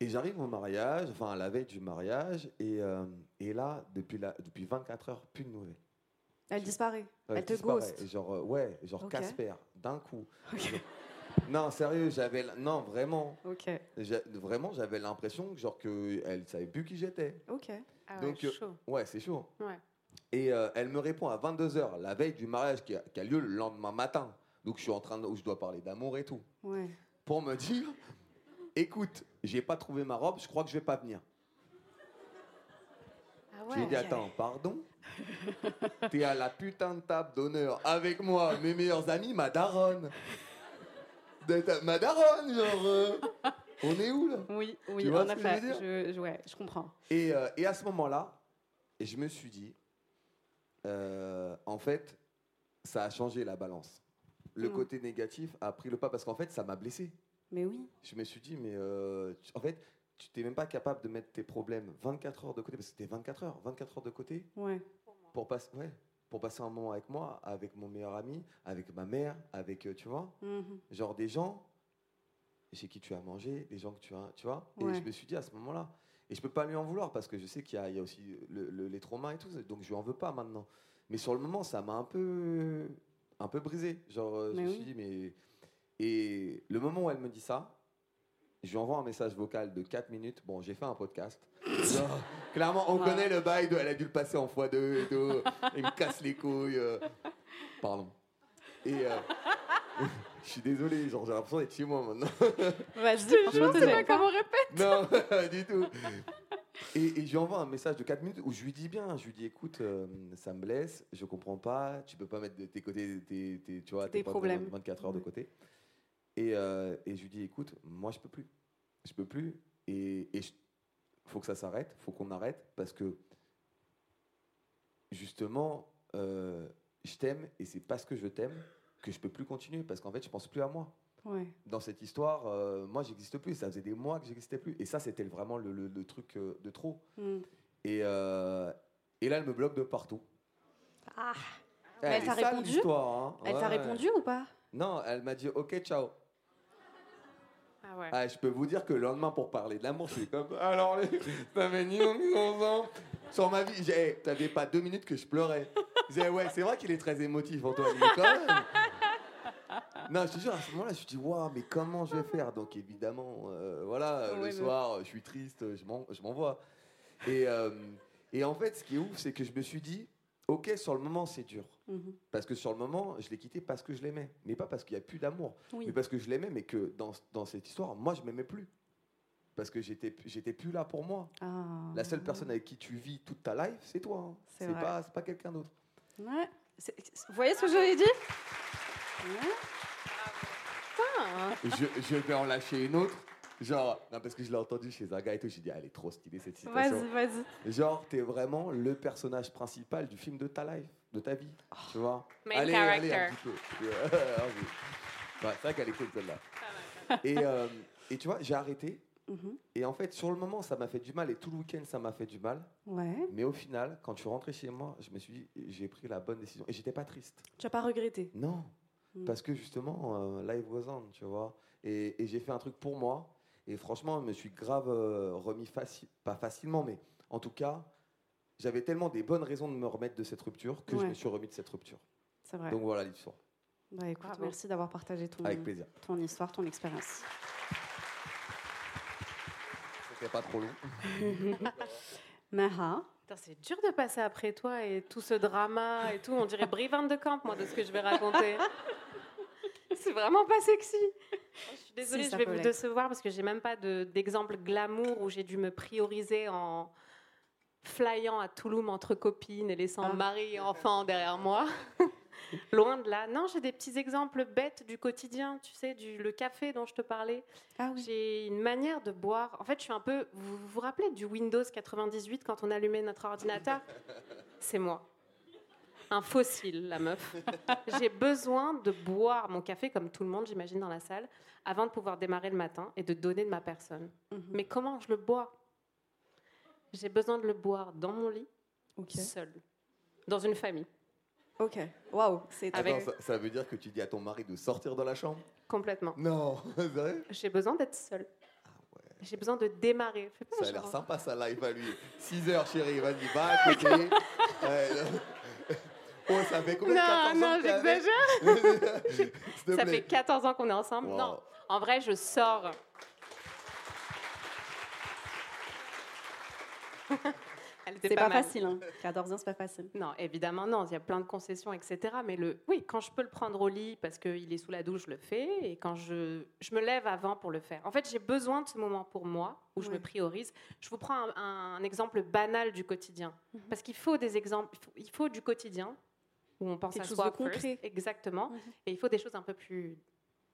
Et j'arrive au mariage, enfin à la veille du mariage, et, euh, et là, depuis, la, depuis 24 heures, plus de nouvelles. Elle disparaît. Ouais, Elle te disparaît. ghost. Genre, ouais, genre. Casper, d'un coup. Non, sérieux, j'avais. Non, vraiment. Ok, J'a- Vraiment, j'avais l'impression que, genre, qu'elle savait plus qui j'étais. ok. Ah ouais, Donc, euh, chaud. Ouais, c'est chaud. Ouais. Et euh, elle me répond à 22h, la veille du mariage qui a, qui a lieu le lendemain matin. Donc, je suis en train de. où je dois parler d'amour et tout. Ouais. Pour me dire écoute, j'ai pas trouvé ma robe, je crois que je vais pas venir. Ah Je lui ai dit, ouais. attends, pardon? T'es à la putain de table d'honneur avec moi, mes meilleurs amis, ma daronne. D'être- Ma daronne, genre. euh, on est où là? Oui, oui, Tu vois en ce que je veux dire? Je, je- ouais, je comprends. et, euh, et à ce moment-là, je me suis dit, euh, en fait, ça a changé la balance. Le Mm. côté négatif a pris le pas parce qu'en fait, ça m'a blessé. Mais oui. Je me suis dit, mais euh, tu- en fait, tu t'es même pas capable de mettre tes problèmes 24 heures de côté, parce que c'était 24 heures, 24 heures de côté, Ouais. pour, passer ouais, pour passer un moment avec moi, avec mon meilleur ami, avec ma mère, avec, euh, tu vois, Mhm. genre des gens chez qui tu as mangé, des gens que tu as, tu vois. Ouais. Et je me suis dit à ce moment-là, et je peux pas lui en vouloir parce que je sais qu'il y, a- il y a aussi le- le- les traumas et tout, donc je lui en veux pas maintenant. Mais sur le moment, ça m'a un peu, un peu brisé. Genre, euh, je me oui. suis dit, mais. Et le moment où elle me dit ça, je lui envoie un message vocal de 4 minutes. Bon, j'ai fait un podcast. Genre, clairement, on Ouais. connaît le bail, de, elle a dû le passer en x2 et tout. Il me casse les couilles. euh. Pardon. Et, euh, Je suis désolé, genre j'ai l'impression d'être chez moi maintenant. Vas-y, Je franchement, c'est pas. Comment on répète non, pas du tout. Et, et je lui envoie un message de 4 minutes où je lui dis bien, je lui dis écoute, euh, ça me blesse, je comprends pas, tu peux pas mettre de tes côtés, tes, tes- tu vois, Tes tes problèmes. 24 heures de Ouais. côté. Et, euh, et je lui dis écoute, moi je peux plus, je peux plus, et il faut que ça s'arrête, faut qu'on arrête parce que justement, euh, je t'aime et c'est parce que je t'aime que je peux plus continuer parce qu'en fait je pense plus à moi Ouais. dans cette histoire, euh, moi, j'existe plus. Ça faisait des mois que j'existais plus. Et ça, c'était vraiment le, le- le truc euh, de trop. Mm. Et, euh, et là, elle me bloque de partout. Ah. Elle t'a répondu? hein. Elle t'a répondu ou pas? Non, elle m'a dit OK, ciao. Ah ouais. Ah, je peux vous dire que le lendemain, pour parler de l'amour, c'est comme alors, les... t'avais ni on ni ensemble. Sur ma vie, j'ai- t'avais pas deux minutes que je pleurais. Je disais, ouais, c'est vrai qu'il est très émotif, Antoine, mais quand même. Non, je te jure, à ce moment-là, je me suis dit, waouh, mais comment je vais faire? Donc, évidemment, euh, voilà, le soir, je suis triste, je m'en- je m'envoie. Et, euh, et en fait, ce qui est ouf, c'est que je me suis dit, ok, sur le moment, c'est dur. Mhm. Parce que sur le moment, je l'ai quitté parce que je l'aimais. Mais pas parce qu'il n'y a plus d'amour. Oui. Mais parce que je l'aimais, mais que dans, dans cette histoire, moi, je m'aimais plus. Parce que j'étais j'étais plus là pour moi. Ah. La seule personne avec qui tu vis toute ta life, c'est toi. hein. C'est pas, pas quelqu'un d'autre. Ouais. Vous voyez ce que je lui ai dit? Ouais. Putain. je, je vais en lâcher une autre. Genre, non, parce que je l'ai entendu chez un gars et tout, j'ai dit, ah, elle est trop stylée cette citation. Vas-y, vas-y. Genre, t'es vraiment le personnage principal du film de ta life, de ta vie. Tu vois Main allez, allez, un character. petit peu. Ouais, c'est vrai qu'elle est cool celle-là. Et, euh, et tu vois, j'ai arrêté. Mhm. Et en fait, sur le moment, ça m'a fait du mal. Et tout le week-end, ça m'a fait du mal. Ouais. Mais au final, quand je suis rentré chez moi, je me suis dit, j'ai pris la bonne décision. Et j'étais pas triste. Tu as pas regretté? Non. Mm. Parce que justement, euh, live was on, tu vois. Et, et j'ai fait un truc pour moi. Et franchement, je me suis grave euh, remis pas facilement, mais en tout cas, j'avais tellement des bonnes raisons de me remettre de cette rupture que je me suis remis de cette rupture. C'est vrai. Donc voilà l'histoire. Bah, écoute, Bravo. merci d'avoir partagé ton, Avec plaisir. ton histoire, ton expérience. C'était pas trop long. Maha, C'est dur de passer après toi et tout ce drama et tout. On dirait Brivante de Camp, moi, de ce que je vais raconter. C'est vraiment pas sexy. Oh, je suis désolée, Si, je vais vous décevoir parce que j'ai même pas de- d'exemple glamour où j'ai dû me prioriser en flyant à Toulouse entre copines et laissant Ah. mari et enfant derrière moi. Loin de là. Non, j'ai des petits exemples bêtes du quotidien, tu sais, du, le café dont je te parlais. ah oui. J'ai une manière de boire. En fait, je suis un peu. Vous, vous rappelez du Windows 98 quand on allumait notre ordinateur? C'est moi. Un fossile, la meuf. J'ai besoin de boire mon café, comme tout le monde, j'imagine, dans la salle, avant de pouvoir démarrer le matin et de donner de ma personne. Mhm. Mais comment je le bois? J'ai besoin de le boire dans mon lit, seul, dans une famille, Ok. Waouh, c'est Avec- ça, ça veut dire que tu dis à ton mari de sortir de la chambre? Complètement. Non, c'est vrai? J'ai besoin d'être seule. Ah. J'ai besoin de démarrer. Ça a l'air sympa ça live à lui. 6 heures chérie, vas-y, va à côté. Ouais, non. oh, ça fait combien de 14 Non, non, j'exagère. Ça plaît. fait 14 ans qu'on est ensemble. Wow. Non, en vrai, je sors. C'est pas, facile, hein. 14 ans, c'est pas facile. Non, évidemment, non. Il y a plein de concessions, etc. Mais le, oui, quand je peux le prendre au lit parce qu'il est sous la douche, je le fais. Et quand je, je me lève avant pour le faire. En fait, j'ai besoin de ce moment pour moi où je me priorise. Je vous prends un, un exemple banal du quotidien. Mhm. Parce qu'il faut des exemples, il faut, il faut du quotidien où on pense Quelque à chose soi de concret. first. Exactement. Mhm. Et il faut des choses un peu plus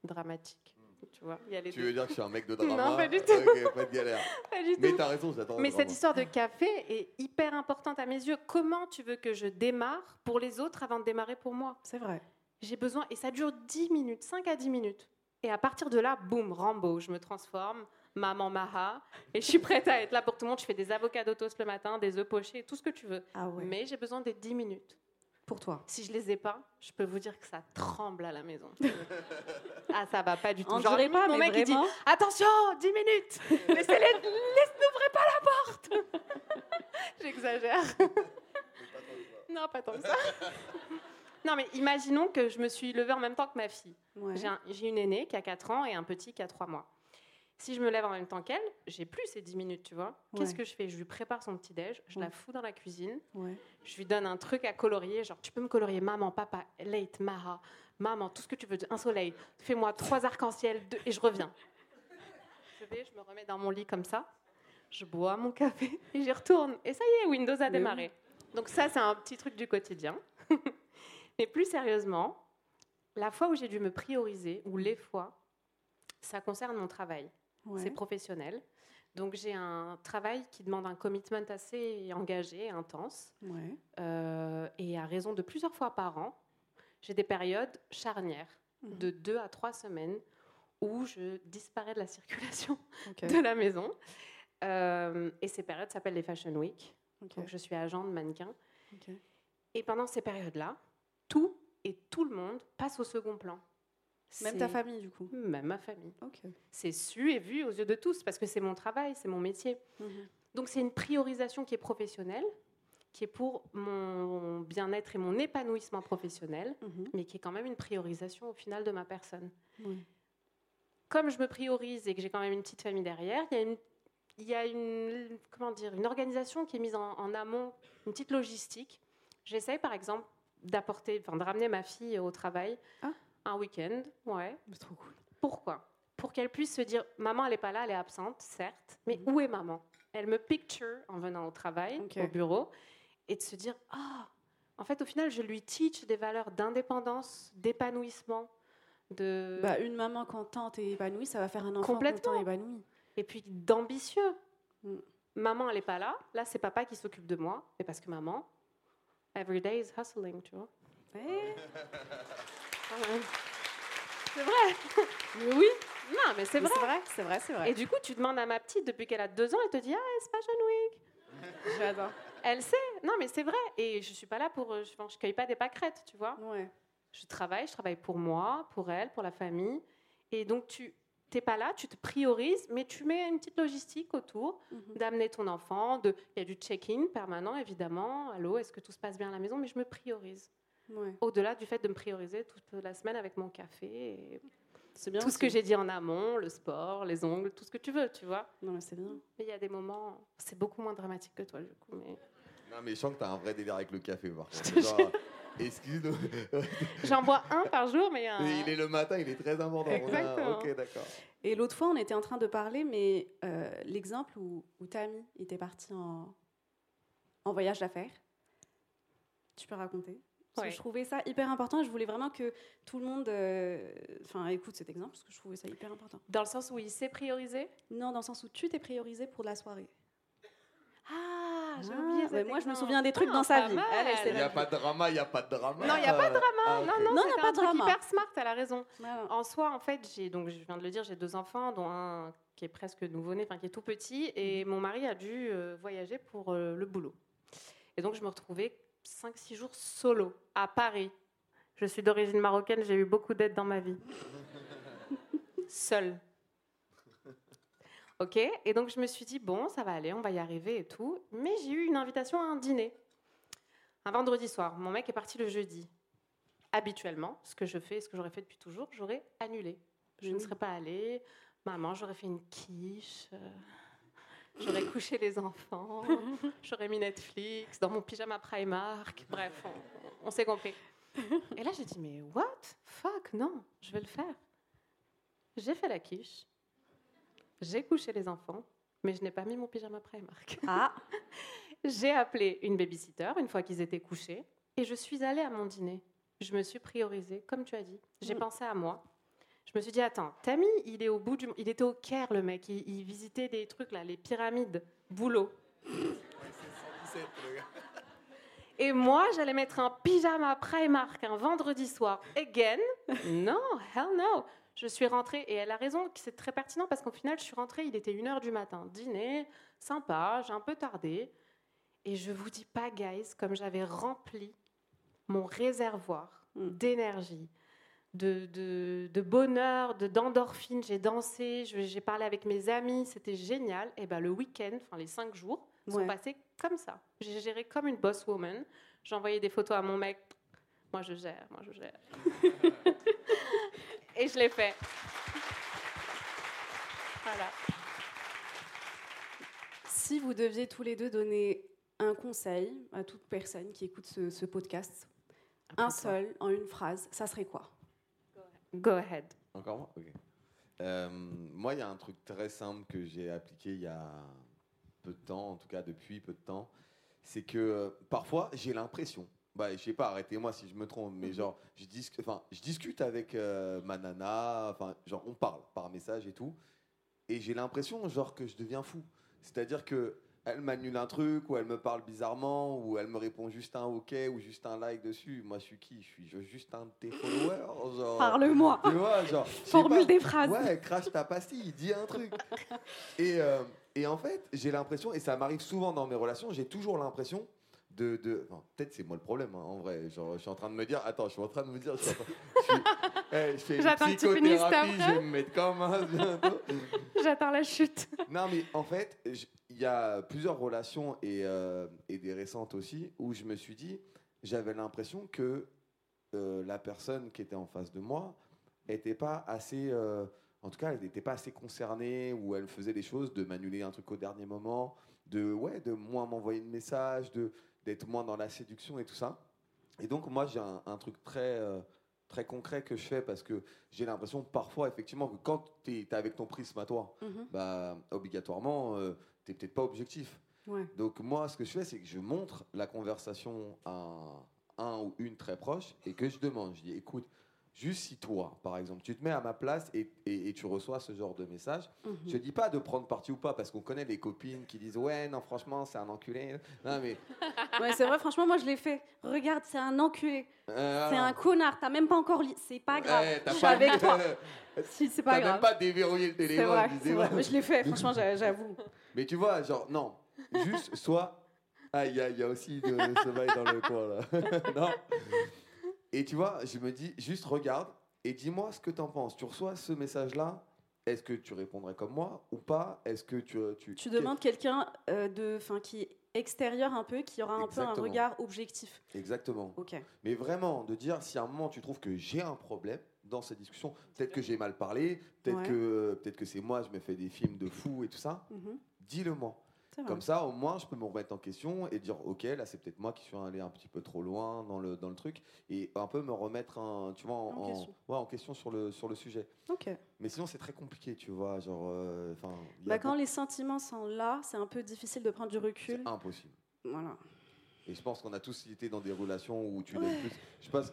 dramatiques. Tu vois, il y a les Tu veux dire que je suis un mec de drama Non, pas du tout. Ok, pas de galère. Pas du Mais t'as raison, j'attends. Mais cette histoire de café est hyper importante à mes yeux. Comment tu veux que je démarre pour les autres avant de démarrer pour moi? C'est vrai. J'ai besoin, et ça dure 10 minutes, 5 à 10 minutes. Et à partir de là, boum, Rambo, je me transforme, maman Maha, et je suis prête à être là pour tout le monde. Je fais des avocats toast le matin, des œufs pochés, tout ce que tu veux. Ah ouais. Mais j'ai besoin des 10 minutes. Pour toi. Si je les ai pas, je peux vous dire que ça tremble à la maison. ah, ça va pas du tout. On Genre, pas, mon mec, il dit. Attention, 10 minutes Laissez-les, laisse, n'ouvrez pas la porte J'exagère. non, pas tant que ça. non, mais imaginons que je me suis levée en même temps que ma fille. Ouais. J'ai un- J'ai une aînée qui a 4 ans et un petit qui a 3 mois. Si je me lève en même temps qu'elle, j'ai plus ces 10 minutes, tu vois. Qu'est-ce que je fais? Je lui prépare son petit-déj, je Ouais. la fous dans la cuisine, Ouais. je lui donne un truc à colorier, genre tu peux me colorier maman, papa, late, Mara, maman, tout ce que tu veux, un soleil, fais-moi trois arcs-en-ciel, deux, et je reviens. Je vais, je me remets dans mon lit comme ça, je bois mon café et j'y retourne. Et ça y est, Windows a démarré. Donc ça, c'est un petit truc du quotidien. Mais plus sérieusement, la fois où j'ai dû me prioriser, ou les fois, ça concerne mon travail. Ouais. C'est professionnel. Donc j'ai un travail qui demande un commitment assez engagé, intense. Ouais. Euh, et à raison de plusieurs fois par an, j'ai des périodes charnières Mhm. de deux à trois semaines où je disparais de la circulation de la maison. Euh, et ces périodes s'appellent les Fashion Week. Donc je suis agent de mannequin. Et pendant ces périodes-là, tout et tout le monde passe au second plan. Même ta famille, du coup. Même ma famille. Ok. C'est su et vu aux yeux de tous parce que c'est mon travail, c'est mon métier. Mhm. Donc c'est une priorisation qui est professionnelle, qui est pour mon bien-être et mon épanouissement professionnel, Mhm. mais qui est quand même une priorisation au final de ma personne. Comme je me priorise et que j'ai quand même une petite famille derrière, il y a une, il y a une, comment dire, une organisation qui est mise en, en amont, une petite logistique. J'essaye par exemple d'apporter, enfin de ramener ma fille au travail Ah. Un week-end, ouais, C'est trop cool. pourquoi? Pour qu'elle puisse se dire, maman, elle n'est pas là, elle est absente, certes, mais Mhm. où est maman? Elle me picture en venant au travail, au bureau, et de se dire, ah, en fait, au final, je lui teach des valeurs d'indépendance, d'épanouissement, de... Bah, une maman contente et épanouie, ça va faire un enfant Complètement. content et épanoui. et puis d'ambitieux. Mm. Maman, elle n'est pas là, là, c'est papa qui s'occupe de moi, mais parce que maman, every day is hustling, tu vois. C'est vrai Mais oui Non, mais c'est vrai C'est vrai, c'est vrai, vrai. Et du coup, tu demandes à ma petite depuis qu'elle a deux ans, elle te dit Ah, c'est Fashion Week. J'adore. Elle sait. Non, mais c'est vrai. Et je suis pas là pour. euh, Je, je cueille pas des pâquerettes, tu vois. Ouais. Je travaille, je travaille pour moi, pour elle, pour la famille. Et donc, tu t'es pas là, tu te priorises, mais tu mets une petite logistique autour Mhm. d'amener ton enfant. De, il y a du check-in permanent, évidemment. Allô, est-ce que tout se passe bien à la maison? Mais je me priorise. Ouais. Au-delà du fait de me prioriser toute la semaine avec mon café et C'est bien. tout ce que j'ai dit en amont, le sport, les ongles, tout ce que tu veux, tu vois. Non, mais c'est bien. Mais il y a des moments, c'est beaucoup moins dramatique que toi, du coup. Mais... Non, mais je sens que t'as un vrai délire avec le café. Genre, Excuse-nous. J'en bois un par jour, mais. euh, il est le matin, il est très important. Exactement. Ok, d'accord. Et l'autre fois, on était en train de parler, mais euh, l'exemple où, où Tammy était partie en, en voyage d'affaires, tu peux raconter? Parce Ouais. que je trouvais ça hyper important. Je voulais vraiment que tout le monde euh, enfin, écoute cet exemple, parce que je trouvais ça hyper important. Dans le sens où il sait prioriser Non, dans le sens où tu t'es priorisé pour la soirée. Ah, j'ai Ah, oublié. moi, je me souviens des trucs Ah, dans sa pas vie. Il n'y a pas de drama, il n'y a pas de drama. Non, il y a pas de drama. Ah, ok. Non, non, Non, il y a c'était pas un de truc drama. hyper smart, elle a raison. En soi, en fait, j'ai donc je viens de le dire, j'ai deux enfants, dont un qui est presque nouveau-né, enfin qui est tout petit, et mon mari a dû euh, voyager pour euh, le boulot. Et donc je me retrouvais 5-6 jours solo à Paris. Je suis d'origine marocaine, j'ai eu beaucoup d'aide dans ma vie. Seule. Ok, et donc je me suis dit, bon, ça va aller, on va y arriver et tout. Mais j'ai eu une invitation à un dîner. Un vendredi soir. Mon mec est parti le jeudi. Habituellement, ce que je fais, ce que j'aurais fait depuis toujours, j'aurais annulé. Je ne Mhm. serais pas allée. Maman, j'aurais fait une quiche. euh, J'aurais couché les enfants. J'aurais mis Netflix dans mon pyjama Primark. Bref, on, on s'est compris. Et là, j'ai dit, mais what? Fuck, non, je vais le faire. J'ai fait la quiche. J'ai couché les enfants, mais je n'ai pas mis mon pyjama Primark. Ah, J'ai appelé une babysitter une fois qu'ils étaient couchés et je suis allée à mon dîner. Je me suis priorisée, comme tu as dit. J'ai Mm. pensé à moi. Je me suis dit, attends, Tammy, il est au bout du... Il était au Caire, le mec. Il, il visitait des trucs, là, les pyramides. Boulot. Et moi, j'allais mettre un pyjama Primark un vendredi soir. Again? Non, hell no. Je suis rentrée, et elle a raison, c'est très pertinent, parce qu'au final, je suis rentrée, il était 1h du matin. Dîner, sympa, j'ai un peu tardé. Et je vous dis pas, guys, comme j'avais rempli mon réservoir Mm. d'énergie, de, de, de bonheur, de d'endorphine. J'ai dansé, j'ai parlé avec mes amis, c'était génial. Et ben le week-end, enfin les cinq jours, sont Ouais. passés comme ça. J'ai géré comme une boss woman. J'ai envoyé des photos à mon mec. Moi, je gère, moi, je gère. Et je l'ai fait. Voilà. Si vous deviez tous les deux donner un conseil à toute personne qui écoute ce, ce podcast, un seul, en une phrase, ça serait quoi? Go ahead. Encore moi? Ok. Euh, moi, il y a un truc très simple que j'ai appliqué il y a peu de temps, en tout cas depuis peu de temps. C'est que euh, parfois, j'ai l'impression, bah, je sais pas, arrêtez-moi si je me trompe, mais genre, je, dis, enfin, je discute avec euh, ma nana, genre, on parle par message et tout, et j'ai l'impression, genre, que je deviens fou. C'est-à-dire que elle m'annule un truc, ou elle me parle bizarrement, ou elle me répond juste un OK, ou juste un like dessus. Moi, je suis qui? Je suis juste un de tes followers. Parle-moi Tu vois, genre. je sais Formule pas. des phrases Ouais, crache ta pastille, dis un truc. et, euh, et en fait, j'ai l'impression, et ça m'arrive souvent dans mes relations, j'ai toujours l'impression de. de enfin, Peut-être c'est moi le problème, hein, en vrai. Genre, je suis en train de me dire, attends, je suis en train de me dire, je, suis en train- je, suis- eh, fais une psychothérapie, je vais me mettre comme un. J'attends la chute. Non, mais en fait, il y a plusieurs relations et, euh, et des récentes aussi où je me suis dit, j'avais l'impression que euh, la personne qui était en face de moi n'était pas assez. euh, en tout cas, elle n'était pas assez concernée ou elle faisait des choses de m'annuler un truc au dernier moment, de, ouais, de moins m'envoyer de messages, de, d'être moins dans la séduction et tout ça. Et donc, moi, j'ai un, un truc très. euh, très concret que je fais parce que j'ai l'impression parfois effectivement que quand tu es, avec ton prisme à toi, Mhm. bah, obligatoirement, euh, tu peut-être pas objectif. Ouais. Donc moi, ce que je fais, c'est que je montre la conversation à un ou une très proche et que je demande, je dis, écoute, juste si toi, par exemple, tu te mets à ma place et, et- et tu reçois ce genre de message, Mhm. je dis pas de prendre parti ou pas, parce qu'on connaît les copines qui disent, ouais, non, franchement, c'est un enculé. Non, mais... Ouais, c'est vrai, franchement, moi je l'ai fait. Regarde, c'est un enculé. euh, C'est un connard. T'as même pas encore lu. C'est pas grave. ouais, je suis pas avec lu- toi. Si, c'est pas T'as grave. même pas déverrouillé le téléphone. vrai, vrai. Mais je l'ai fait, franchement, j'a- j'avoue. Mais tu vois, genre, non, juste soit. Ah, il y, a- il y a aussi de ce bail dans le coin là. non. Et tu vois, je me dis, juste regarde et dis-moi ce que tu en penses. Tu reçois ce message-là, est-ce que tu répondrais comme moi ou pas? Est-ce que tu. Tu, Tu demandes quelqu'un euh, de, enfin, qui est extérieur un peu, qui aura un peu un regard objectif. Exactement. Ok. Mais vraiment, de dire si à un moment tu trouves que j'ai un problème dans cette discussion, peut-être que j'ai mal parlé, peut-être Ouais. que, peut que c'est moi, je me fais des films de fou et tout ça, Mhm. dis-le-moi. C'est vrai. Comme ça, au moins, je peux me remettre en question et dire, ok, là, c'est peut-être moi qui suis allé un petit peu trop loin dans le, dans le truc, et un peu me remettre, un, tu vois, en, En en- question. ouais, en question sur le, sur le sujet. Ok. Mais sinon, c'est très compliqué, tu vois, genre, euh, Bah, quand beaucoup- les sentiments sont là, c'est un peu difficile de prendre du recul. c'est impossible. Voilà. Et je pense qu'on a tous été dans des relations où tu Ouais. donnes plus. Je pense.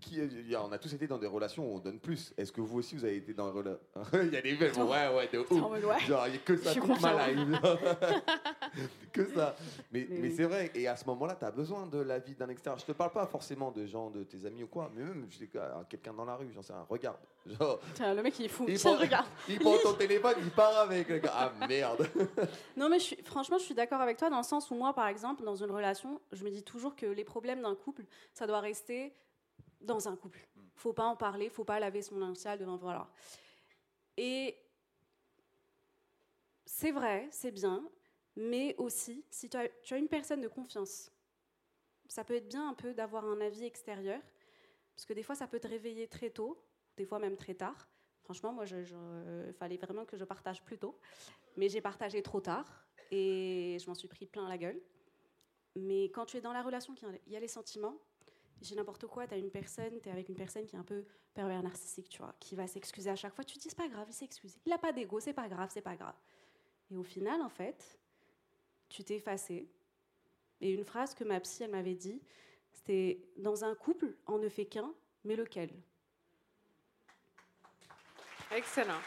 Qui, on a tous été dans des relations où on donne plus. Est-ce que vous aussi vous avez été dans des relations Il y a des belles. Ouais, ouais, de ouf. ouais. Genre, il y a que ça toute ma life. que ça. Mais, Mais mais oui. c'est vrai. Et à ce moment-là, tu as besoin de l'avis d'un extérieur. Je te parle pas forcément de gens, de tes amis ou quoi, mais même à quelqu'un dans la rue, j'en sais rien. Regarde. Genre, Tiens, le mec il est fou. il prend, regarde. il prend ton téléphone, il part avec. le gars. Ah merde. Non, mais je suis, franchement, je suis d'accord avec toi dans le sens où moi, par exemple, dans une relation, je me dis toujours que les problèmes d'un couple, ça doit rester dans un couple. Faut pas en parler, faut pas laver son linge sale devant. Voilà. Et c'est vrai, c'est bien, mais aussi, si tu as, tu as une personne de confiance, ça peut être bien un peu d'avoir un avis extérieur, parce que des fois, ça peut te réveiller très tôt, des fois même très tard. Franchement, moi, il fallait vraiment que je partage plus tôt. Mais j'ai partagé trop tard et je m'en suis pris plein la gueule. Mais quand tu es dans la relation, il y a les sentiments, j'ai n'importe quoi, tu as une personne, tu es avec une personne qui est un peu pervers narcissique, tu vois, qui va s'excuser à chaque fois. Tu te dis, c'est pas grave, il s'est excusé. Il n'a pas d'ego, c'est pas grave, c'est pas grave. Et au final, en fait, tu t'es effacé. Et une phrase que ma psy, elle m'avait dit, c'était Dans un couple, on ne fait qu'un, mais lequel? Excellent.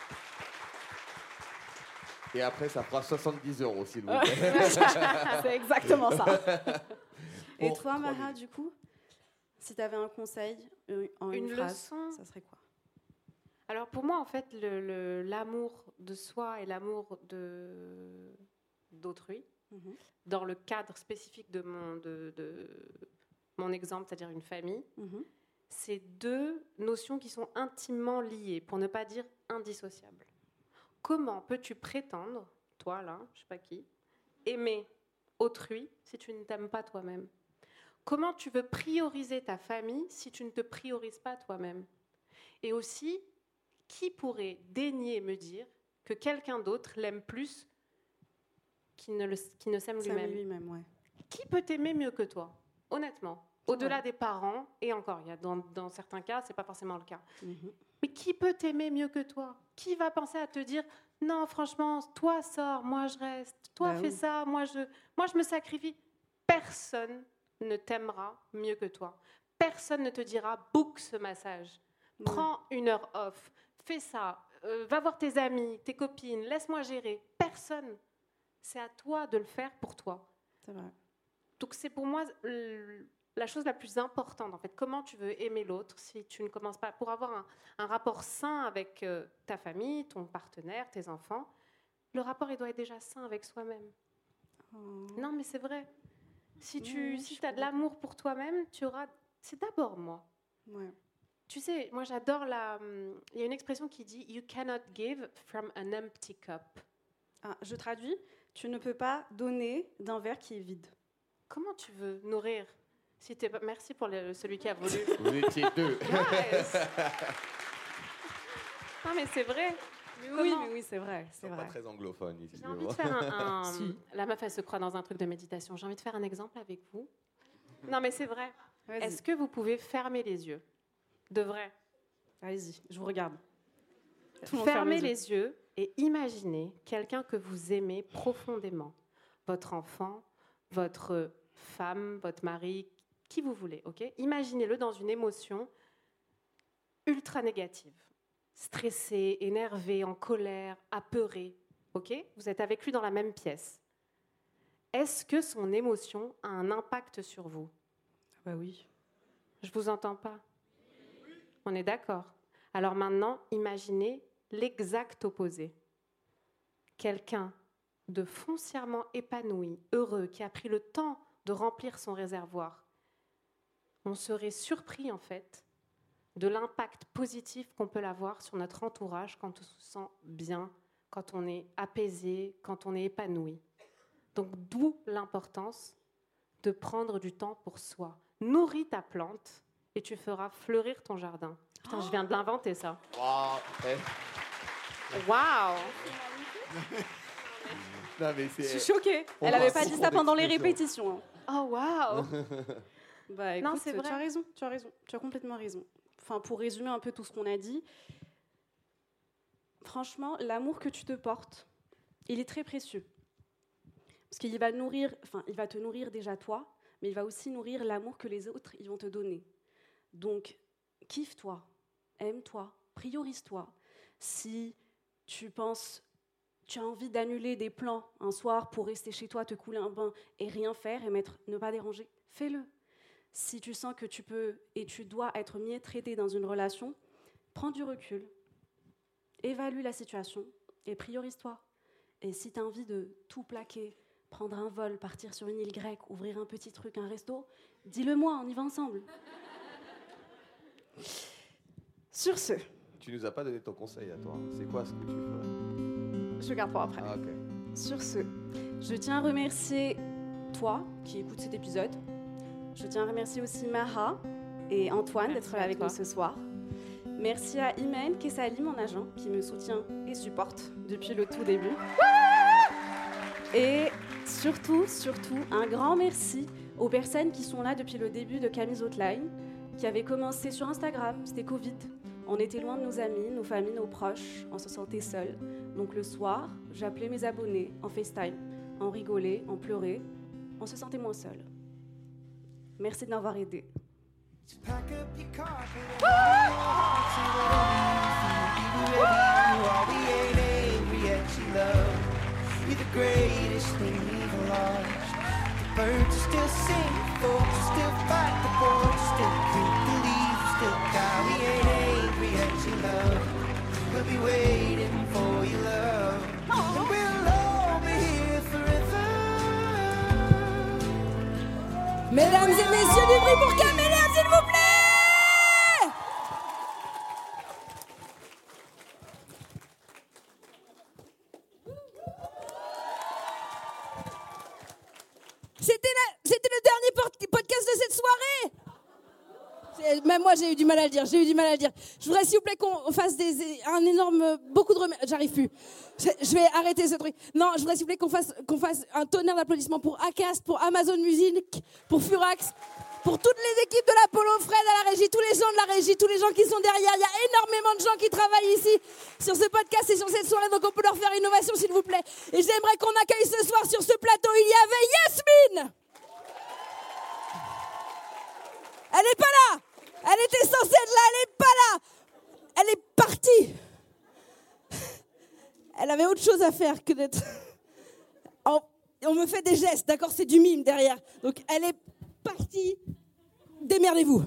Et après, ça fera 70 euros, s'il vous plaît. C'est exactement ça. Et Bon, toi, minutes. du coup, si tu avais un conseil euh, en une, Une phrase, leçon ça serait quoi? Alors pour moi, en fait, l'amour de soi et l'amour de d'autrui, Mhm. dans le cadre spécifique de mon, de, de mon exemple, c'est-à-dire une famille, Mhm. c'est deux notions qui sont intimement liées, pour ne pas dire indissociables. Comment peux-tu prétendre, toi là, je sais pas qui, aimer autrui si tu ne t'aimes pas toi-même? Comment tu veux prioriser ta famille si tu ne te priorises pas toi-même? Et aussi, qui pourrait daigner me dire que quelqu'un d'autre l'aime plus qu'il ne, le- qu'il ne s'aime lui-même? ouais. Qui peut t'aimer mieux que toi? Honnêtement. Au-delà des parents, et encore, il y a dans, dans certains cas, c'est pas forcément le cas. Mhm. Mais qui peut t'aimer mieux que toi? Qui va penser à te dire non, franchement, toi sors, moi je reste, toi Bah fais oui. ça, moi je, moi je me sacrifie. Personne ne t'aimera mieux que toi. Personne ne te dira book ce massage. Prends une heure off, fais ça, euh, va voir tes amis, tes copines, laisse-moi gérer. Personne. C'est à toi de le faire pour toi. C'est vrai. Donc c'est pour moi l- la chose la plus importante en fait. Comment tu veux aimer l'autre si tu ne commences pas? Pour avoir un, un rapport sain avec euh, ta famille, ton partenaire, tes enfants. Le rapport il doit être déjà sain avec soi-même. Non mais c'est vrai. Si tu si as de l'amour pour toi-même, tu auras. C'est d'abord moi. Ouais. Tu sais, moi j'adore la. Il y a une expression qui dit You cannot give from an empty cup. Ah, je traduis. Tu ne peux pas donner d'un verre qui est vide. Comment tu veux nourrir si pas... Merci pour le- celui qui a voulu. Vous étiez deux. Non mais c'est vrai. Mais oui, mais oui, c'est vrai, c'est pas très anglophones ici. J'ai envie de faire un. un- Si. La meuf, elle se croit dans un truc de méditation. J'ai envie de faire un exemple avec vous. Non, mais c'est vrai. Est-ce que vous pouvez fermer les yeux? De vrai. Allez-y, je vous regarde. Tout ferme Fermez les yeux. les yeux et imaginez quelqu'un que vous aimez profondément. Votre enfant, votre femme, votre mari, qui vous voulez, ok? Imaginez-le dans une émotion ultra négative. Stressé, énervé, en colère, apeuré, ok? Vous êtes avec lui dans la même pièce. Est-ce que son émotion a un impact sur vous? Bah oui. Je vous entends pas. On est d'accord. Alors maintenant, imaginez l'exact opposé. Quelqu'un de foncièrement épanoui, heureux, qui a pris le temps de remplir son réservoir. On serait surpris en fait de l'impact positif qu'on peut avoir sur notre entourage quand on se sent bien, quand on est apaisé, quand on est épanoui. Donc d'où l'importance de prendre du temps pour soi. Nourris ta plante et tu feras fleurir ton jardin. Putain, je viens de l'inventer ça. Waouh. Waouh Non, mais Je suis choquée. On Elle va n'avait pas dit ça pendant les répétitions. hein. Oh waouh Bah écoute, Non, c'est tu vrai. as raison, tu as raison, tu as complètement raison. Enfin, pour résumer un peu tout ce qu'on a dit, franchement, l'amour que tu te portes, il est très précieux. Parce qu'il va nourrir, enfin, il va te nourrir déjà toi, mais il va aussi nourrir l'amour que les autres vont te donner. Donc, kiffe-toi, aime-toi, priorise-toi. Si tu penses, tu as envie d'annuler des plans un soir pour rester chez toi, te couler un bain et rien faire et mettre, ne pas déranger, fais-le. Si tu sens que tu peux et tu dois être mieux traité dans une relation, prends du recul, évalue la situation et priorise-toi. Et si tu as envie de tout plaquer, prendre un vol, partir sur une île grecque, ouvrir un petit truc, un resto, dis-le moi, on y va ensemble. Sur ce, Tu nous as pas donné ton conseil à toi. C'est quoi ce que tu ferais? Je garde pour après. Ah. Sur ce, je tiens à remercier toi qui écoutes cet épisode. Je tiens à remercier aussi Maha et Antoine d'être avec toi. nous ce soir. Merci à Imen Kessali, mon agent, qui me soutient et supporte depuis le tout début. Et surtout, surtout, un grand merci aux personnes qui sont là depuis le début de Camille's Outline, qui avait commencé sur Instagram, c'était Covid. On était loin de nos amis, nos familles, nos proches, on se sentait seul. Donc le soir, j'appelais mes abonnés en FaceTime, on rigolait, on pleurait, on se sentait moins seul. Merci de m'avoir aidé. We'll be waiting for love. Mesdames et messieurs, du bruit pour s'il vous plaît C'était la- c'était le dernier por- podcast de cette soirée C'est- j'ai- même moi j'ai eu du j'ai eu du mal à le dire. Je voudrais s'il vous plaît qu'on fasse un énorme, beaucoup de remerciements. J'arrive plus. Je, vais arrêter ce truc. Non, je voudrais s'il vous plaît qu'on fasse, qu'on fasse un tonnerre d'applaudissements pour Acast, pour Amazon Music, pour Furax, pour toutes les équipes de l'Apollo, Fred à la régie, tous les gens de la régie, tous les gens qui sont derrière. Il y a énormément de gens qui travaillent ici sur ce podcast et sur cette soirée, donc on peut leur faire innovation s'il vous plaît. Et j'aimerais qu'on accueille ce soir sur ce plateau, il y avait Yasmine Elle n'est pas là Elle était censée être là, elle n'est pas là Elle est partie Elle avait autre chose à faire que d'être... On me fait des gestes, d'accord C'est du mime derrière. Donc elle est partie. Démerdez-vous.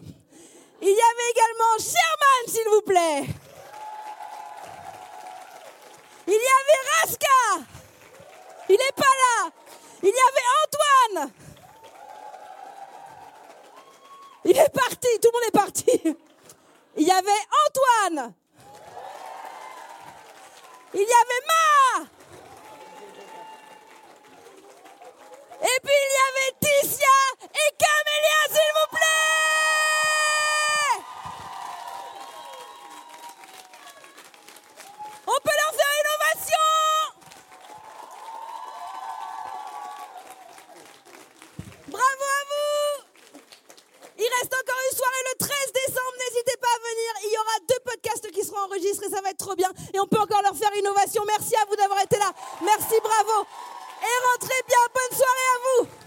Il y avait également Sherman, s'il vous plaît. Il y avait Raska. Il n'est pas là. Il y avait Antoine. Il est parti, tout le monde est parti. Il y avait Antoine. Il y avait Ma. Et puis il y avait Ticia et Camélia, Enregistrer, ça va être trop bien. Et on peut encore leur faire innovation. Merci à vous d'avoir été là. Merci, bravo. Et rentrez bien. Bonne soirée à vous.